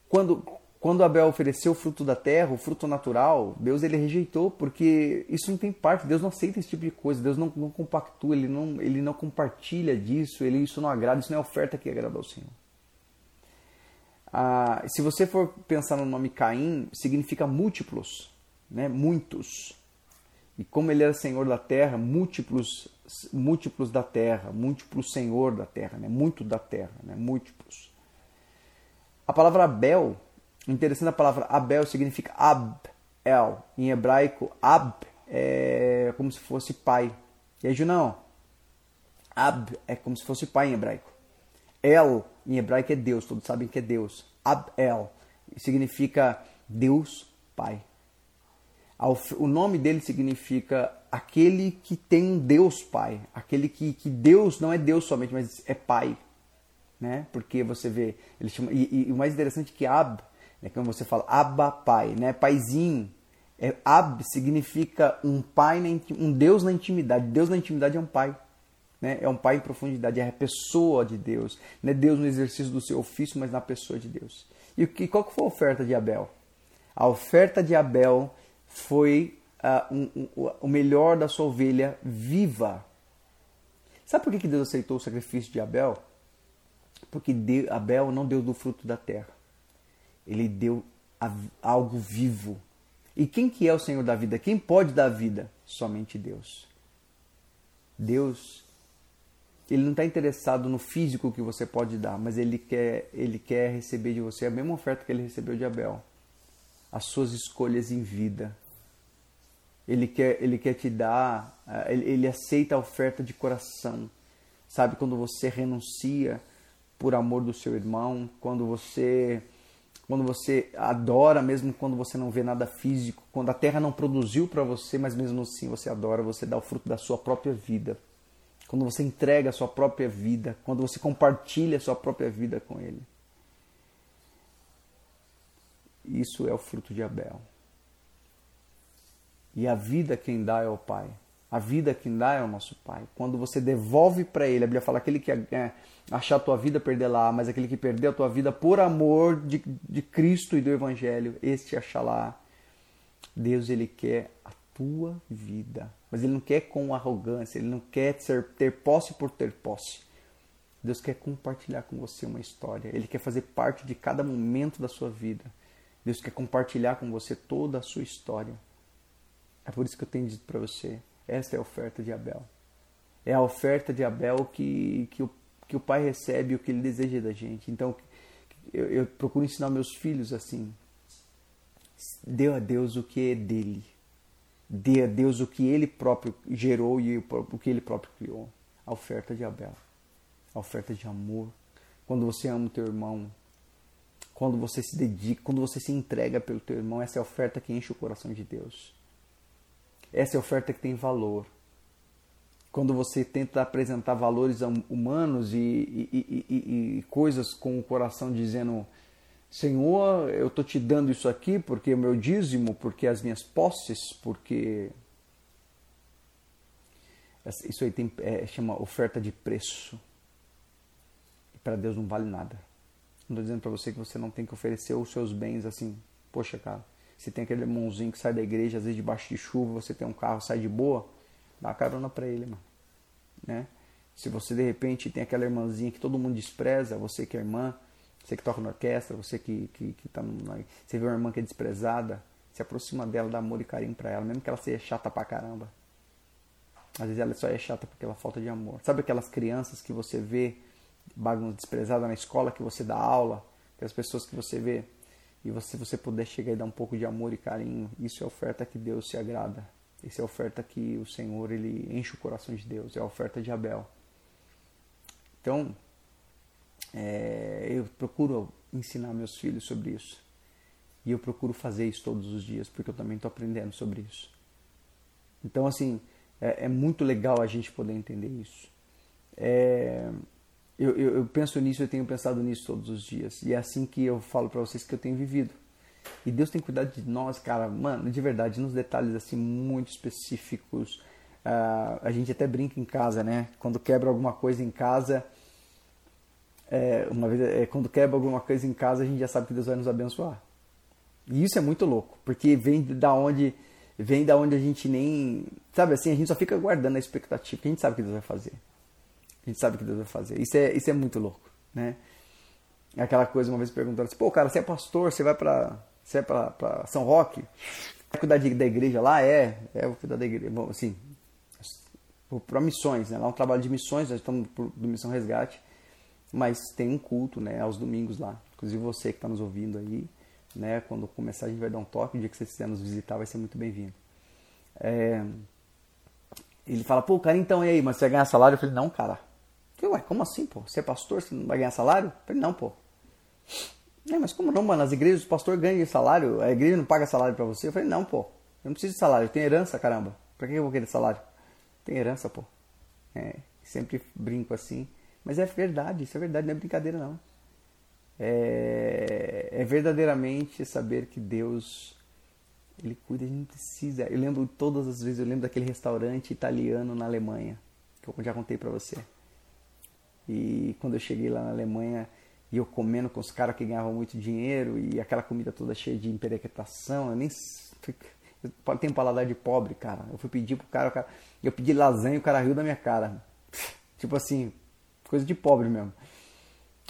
Quando, quando Abel ofereceu o fruto da terra, o fruto natural, Deus ele rejeitou, porque isso não tem parte, Deus não aceita esse tipo de coisa, Deus não, não compactua, ele não, ele não compartilha disso, ele, isso não agrada, isso não é oferta que agrada ao Senhor. Ah, se você for pensar no nome Caim, significa múltiplos, né? muitos. E como ele era senhor da terra, múltiplos, múltiplos da terra, múltiplos senhor da terra, né? muito da terra, né? múltiplos. A palavra Abel Interessante a palavra Abel significa Ab-El. Em hebraico, Ab é como se fosse pai. E aí, Junão? Ab é como se fosse pai em hebraico. El em hebraico é Deus, todos sabem que é Deus. Ab-El significa Deus Pai. O nome dele significa aquele que tem um Deus Pai. Aquele que, que Deus não é Deus somente, mas é Pai. Né? Porque você vê, ele chama, e, e o mais interessante é que Ab é como você fala, Abba Pai, né? Paizinho. É, Ab significa um pai, um Deus na intimidade. Deus na intimidade é um pai. Né? É um pai em profundidade, é a pessoa de Deus. Não é Deus no exercício do seu ofício, mas na pessoa de Deus. E qual que foi a oferta de Abel? A oferta de Abel foi uh, um, um, o melhor da sua ovelha viva. Sabe por que Deus aceitou o sacrifício de Abel? Porque Abel não deu do fruto da terra ele deu algo vivo. E quem que é o Senhor da vida? Quem pode dar vida? Somente Deus. Deus, ele não está interessado no físico que você pode dar, mas ele quer, ele quer receber de você a mesma oferta que ele recebeu de Abel. As suas escolhas em vida. Ele quer, ele quer te dar, eh, ele, ele aceita a oferta de coração. Sabe, quando você renuncia por amor do seu irmão, quando você quando você adora, mesmo quando você não vê nada físico, quando a terra não produziu para você, mas mesmo assim você adora, você dá o fruto da sua própria vida. quando você entrega a sua própria vida, quando você compartilha a sua própria vida com Ele. Isso é o fruto de Abel. E a vida quem dá é o Pai. A vida quem dá é o nosso Pai. Quando você devolve para Ele, a Bíblia fala aquele que é, achar a tua vida, perder lá, mas aquele que perdeu a tua vida por amor de, de Cristo e do Evangelho, este achará. Deus, Ele quer a tua vida. Mas Ele não quer com arrogância, Ele não quer ser, ter posse por ter posse. Deus quer compartilhar com você uma história. Ele quer fazer parte de cada momento da sua vida. Deus quer compartilhar com você toda a sua história. É por isso que eu tenho dito para você: esta é a oferta de Abel. É a oferta de Abel que, que, o, que o pai recebe, o que ele deseja da gente. Então, eu, eu procuro ensinar meus filhos assim: dê a Deus o que é dele. Dê a Deus o que ele próprio gerou e o que ele próprio criou. A oferta de Abel. A oferta de amor. Quando você ama o teu irmão, quando você se dedica, quando você se entrega pelo teu irmão, essa é a oferta que enche o coração de Deus. Essa é oferta que tem valor. Quando você tenta apresentar valores humanos e, e, e, e coisas com o coração dizendo: Senhor, eu estou te dando isso aqui porque o meu dízimo, porque as minhas posses, porque. Isso aí tem, é, chama oferta de preço. E para Deus não vale nada. Não estou dizendo para você que você não tem que oferecer os seus bens assim. Poxa, cara, se tem aquele irmãozinho que sai da igreja, às vezes debaixo de chuva, você tem um carro, sai de boa, dá uma carona para ele, mano. Né? Se você de repente tem aquela irmãzinha que todo mundo despreza, você que é irmã, você que toca na orquestra, você que, que, que tá você vê uma irmã que é desprezada, se aproxima dela, dá amor e carinho para ela, mesmo que ela seja chata pra caramba. Às vezes ela só é chata porque ela falta de amor. Sabe aquelas crianças que você vê bagunça desprezada na escola que você dá aula, aquelas pessoas que você vê e se você puder chegar e dar um pouco de amor e carinho, isso é oferta que Deus se agrada. Essa é a oferta que o Senhor ele enche o coração de Deus, é a oferta de Abel. Então, é, eu procuro ensinar meus filhos sobre isso. E eu procuro fazer isso todos os dias, porque eu também estou aprendendo sobre isso. Então, assim, é, é, muito legal a gente poder entender isso. É, eu, eu, eu, penso nisso, eu tenho pensado nisso todos os dias. E é assim que eu falo para vocês que eu tenho vivido. E Deus tem cuidado de nós, cara, mano, de verdade, nos detalhes assim muito específicos. Uh, a gente até brinca em casa, né? Quando quebra alguma coisa em casa, é, uma vez, é, quando quebra alguma coisa em casa, a gente já sabe que Deus vai nos abençoar. E isso é muito louco, porque vem da onde vem da onde a gente nem, sabe assim, a gente só fica guardando a expectativa, que a gente sabe que Deus vai fazer. A gente sabe o que Deus vai fazer. Isso é, isso é muito louco, né? É aquela coisa, uma vez perguntaram assim, pô, cara, você é pastor, você vai pra, você é pra, pra São Roque? Vai cuidar de, da igreja lá? É, é, vou cuidar da igreja. Bom, assim, para missões, né? Lá é um trabalho de missões, nós estamos do Missão Resgate, mas tem um culto, né, aos domingos lá. Inclusive você que está nos ouvindo aí, né, quando começar a gente vai dar um toque, o dia que você quiser nos visitar vai ser muito bem-vindo. É, ele fala, pô, cara, então e aí, mas você vai ganhar salário? Eu falei, não, cara, Falei, ué, como assim, pô? Você é pastor, você não vai ganhar salário? Falei, não, pô. É, mas como não, mano? Nas igrejas o pastor ganha salário, a igreja não paga salário pra você? Eu falei, não, pô. Eu não preciso de salário, eu tenho herança, caramba. Pra que eu vou querer salário? Tem herança, pô. É, sempre brinco assim. Mas é verdade, isso é verdade, não é brincadeira não. É, é verdadeiramente saber que Deus ele cuida, a gente precisa. Eu lembro todas as vezes, eu lembro daquele restaurante italiano na Alemanha, que eu já contei para você. E quando eu cheguei lá na Alemanha, e eu comendo com os caras que ganhavam muito dinheiro e aquela comida toda cheia de emperequetação, eu nem eu tenho paladar de pobre, cara. Eu fui pedir pro cara, cara, eu pedi lasanha e o cara riu da minha cara. Tipo assim, coisa de pobre mesmo.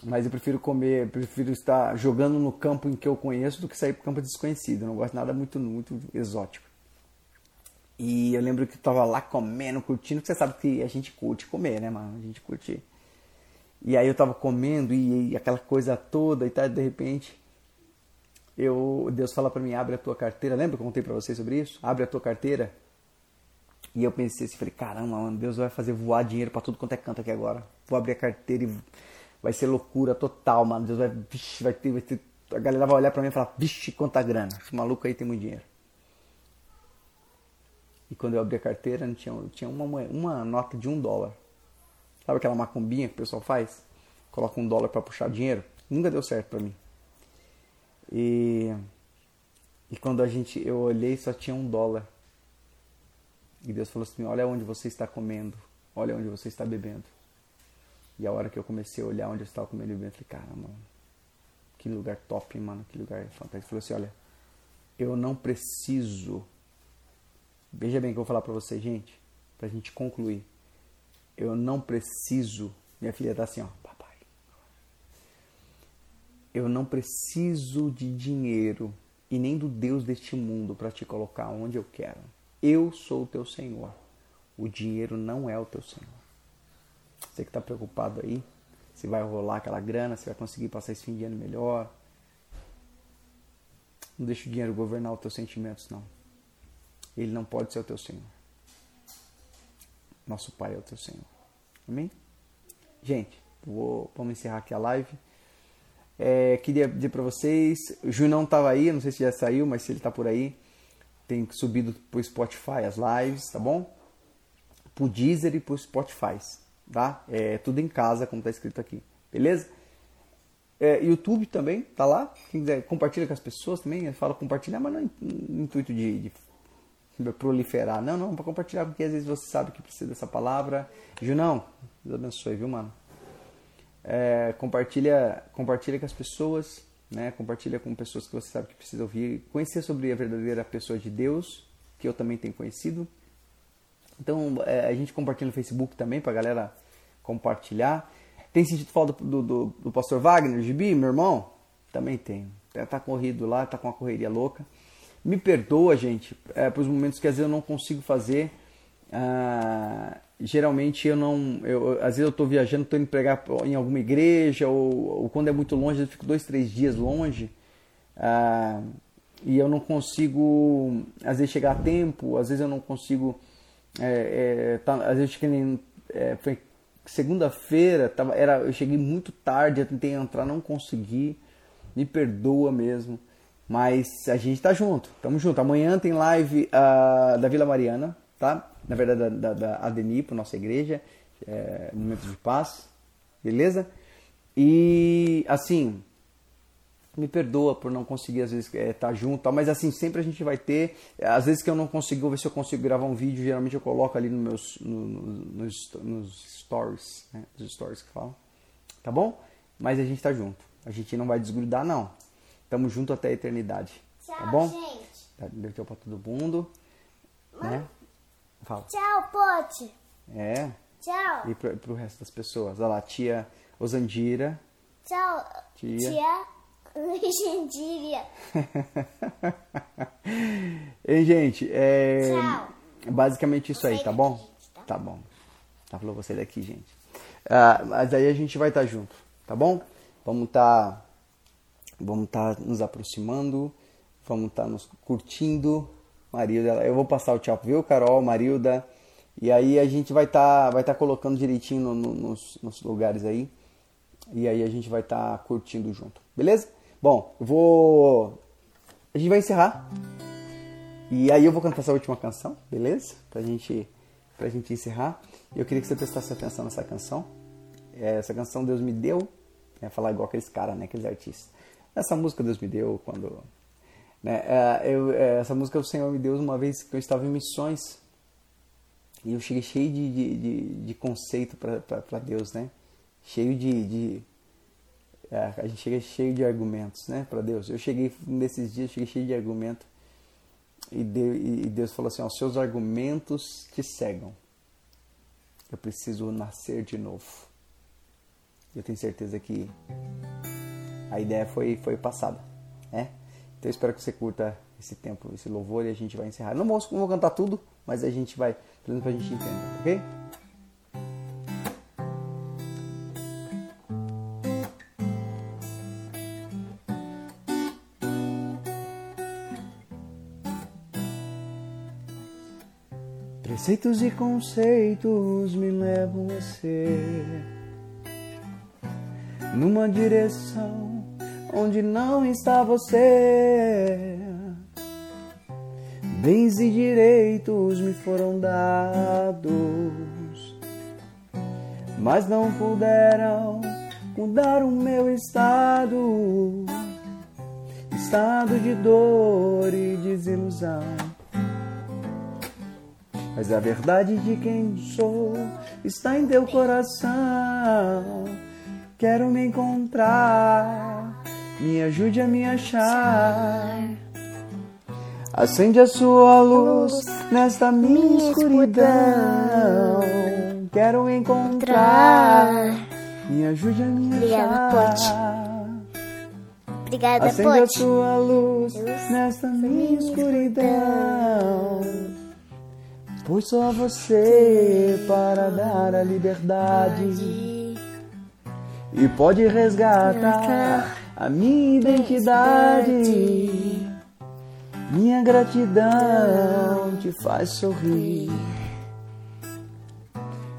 Mas eu prefiro comer, prefiro estar jogando no campo em que eu conheço do que sair pro campo desconhecido. Eu não gosto de nada muito muito exótico. E eu lembro que eu tava lá comendo, curtindo, porque você sabe que a gente curte comer, né, mano? A gente curte e aí eu tava comendo e, e aquela coisa toda e tal, de repente eu Deus fala para mim, abre a tua carteira. Lembra que eu contei para vocês sobre isso? Abre a tua carteira. E eu pensei assim, falei, caramba, mano, Deus vai fazer voar dinheiro para tudo quanto é canto aqui agora. Vou abrir a carteira e vai ser loucura total, mano. Deus vai, vixe, vai ter, vai ter a galera vai olhar para mim e falar, vixe, quanta grana. Esse maluco aí tem muito dinheiro. E quando eu abri a carteira, não tinha, tinha uma, uma nota de um dólar. Sabe aquela macumbinha que o pessoal faz? Coloca um dólar para puxar dinheiro? Nunca deu certo para mim. E, e quando a gente, eu olhei, só tinha um dólar. E Deus falou assim: Olha onde você está comendo, olha onde você está bebendo. E a hora que eu comecei a olhar onde eu estava comendo e bebendo, eu falei: Caramba, que lugar top, mano, que lugar fantástico. Ele falou assim: Olha, eu não preciso. Veja bem o que eu vou falar para você, gente, pra gente concluir. Eu não preciso. Minha filha tá assim, ó, papai. Eu não preciso de dinheiro e nem do Deus deste mundo para te colocar onde eu quero. Eu sou o teu Senhor. O dinheiro não é o teu Senhor. Você que está preocupado aí, se vai rolar aquela grana, se vai conseguir passar esse fim de ano melhor. Não deixe o dinheiro governar os teus sentimentos, não. Ele não pode ser o teu Senhor. Nosso Pai é o teu Senhor. Amém? Gente, vou, vamos encerrar aqui a live. É, queria dizer para vocês, o Ju não estava aí, não sei se já saiu, mas se ele está por aí, tem subido pro Spotify as lives, tá bom? Pro Deezer e pro Spotify, tá? É tudo em casa, como tá escrito aqui, beleza? É, YouTube também, tá lá. Quem quiser, compartilha com as pessoas também. Eu falo compartilhar, mas não é no intuito de, de proliferar. Não, não, para compartilhar, porque às vezes você sabe que precisa dessa palavra. Junão, Deus abençoe, viu, mano? É, compartilha, compartilha com as pessoas, né? Compartilha com pessoas que você sabe que precisa ouvir, conhecer sobre a verdadeira pessoa de Deus, que eu também tenho conhecido. Então, é, a gente compartilha no Facebook também para galera compartilhar. Tem sentido falta do, do, do pastor Wagner, Gibi, meu irmão? Também tem. Tá corrido lá, tá com uma correria louca. Me perdoa, gente, é, para os momentos que às vezes eu não consigo fazer. Ah, geralmente eu não. Eu, às vezes eu estou viajando, estou indo pregar em alguma igreja, ou, ou, quando é muito longe, eu fico dois, três dias longe. Ah, e eu não consigo, às vezes, chegar a tempo, às vezes eu não consigo. É, é, tá, às vezes eu cheguei, é, foi segunda-feira, eu cheguei muito tarde, eu tentei entrar, não consegui. Me perdoa mesmo. Mas a gente tá junto, tamo junto. Amanhã tem live uh, da Vila Mariana, tá? Na verdade, da, da, da Adenipo, nossa igreja, é, de Paz, beleza? E assim, me perdoa por não conseguir às vezes estar é, tá junto, mas assim, sempre a gente vai ter. Às vezes que eu não consigo, ver se eu consigo gravar um vídeo, geralmente eu coloco ali nos meus no, no, nos, nos stories, né? Os stories que falam. Tá bom? Mas a gente tá junto. A gente não vai desgrudar, não. Tamo junto até a eternidade. Tchau, tá bom? gente. Tá, deu tchau pra todo mundo. Né? Fala. Tchau, Pote. É. Tchau. E pro, pro resto das pessoas. Olha lá, tia Osandira. Tchau, tia. Tia Osandira. Ei, gente, é... Tchau. Basicamente isso aí, tá bom? Gente, tá? tá? bom. Tá falou você daqui, gente. Ah, mas aí a gente vai estar tá junto, tá bom? Vamos estar... Tá vamos estar tá nos aproximando, vamos estar tá nos curtindo. Marilda, eu vou passar o tchau, viu, Carol, Marilda? E aí a gente vai estar tá, vai tá colocando direitinho no, no, nos, nos, lugares aí. E aí a gente vai estar tá curtindo junto, beleza? Bom, eu vou. A gente vai encerrar. E aí eu vou cantar essa última canção, beleza? Pra gente, pra gente encerrar. Eu queria que você prestasse atenção nessa canção. Essa canção Deus me deu. É falar igual aqueles caras, né? Aqueles artistas. Essa música Deus me deu quando. Né, é, eu, é, essa música o Senhor me deu uma vez que eu estava em missões. E eu cheguei cheio de, de, de, de conceito para Deus, né? Cheio de. de é, a gente chega cheio de argumentos, né? Para Deus. Eu cheguei nesses dias, cheguei cheio de argumento. E Deus, e Deus falou assim: os seus argumentos te cegam. Eu preciso nascer de novo. Eu tenho certeza que a ideia foi, foi passada. Né? Então eu espero que você curta esse tempo, esse louvor e a gente vai encerrar. Não vou, não vou cantar tudo, mas a gente vai, pelo menos pra gente entender, ok? Preceitos e conceitos me levam a ser numa direção onde não está você. Bens e direitos me foram dados, mas não puderam mudar o meu estado, estado de dor e desilusão. Mas a verdade de quem sou está em teu coração. Quero me encontrar, me ajude a me achar. Acende a sua luz nesta minha escuridão. Quero encontrar, me ajude a me achar. Obrigada, Acende a sua luz nesta minha escuridão. Pois só você para dar a liberdade. E pode resgatar a minha identidade. Minha gratidão te faz sorrir.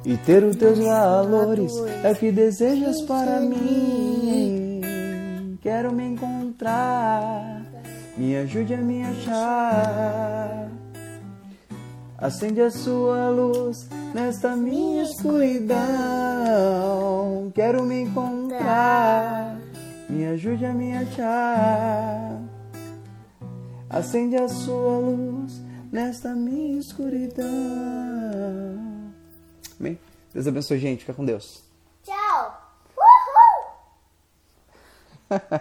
E ter os teus valores é que desejas para mim. Quero me encontrar, me ajude a me achar. Acende a sua luz nesta minha escuridão. Quero me encontrar, me ajude a me achar. Acende a sua luz nesta minha escuridão. Amém? Deus abençoe, gente. Fica com Deus. Tchau. Uhul.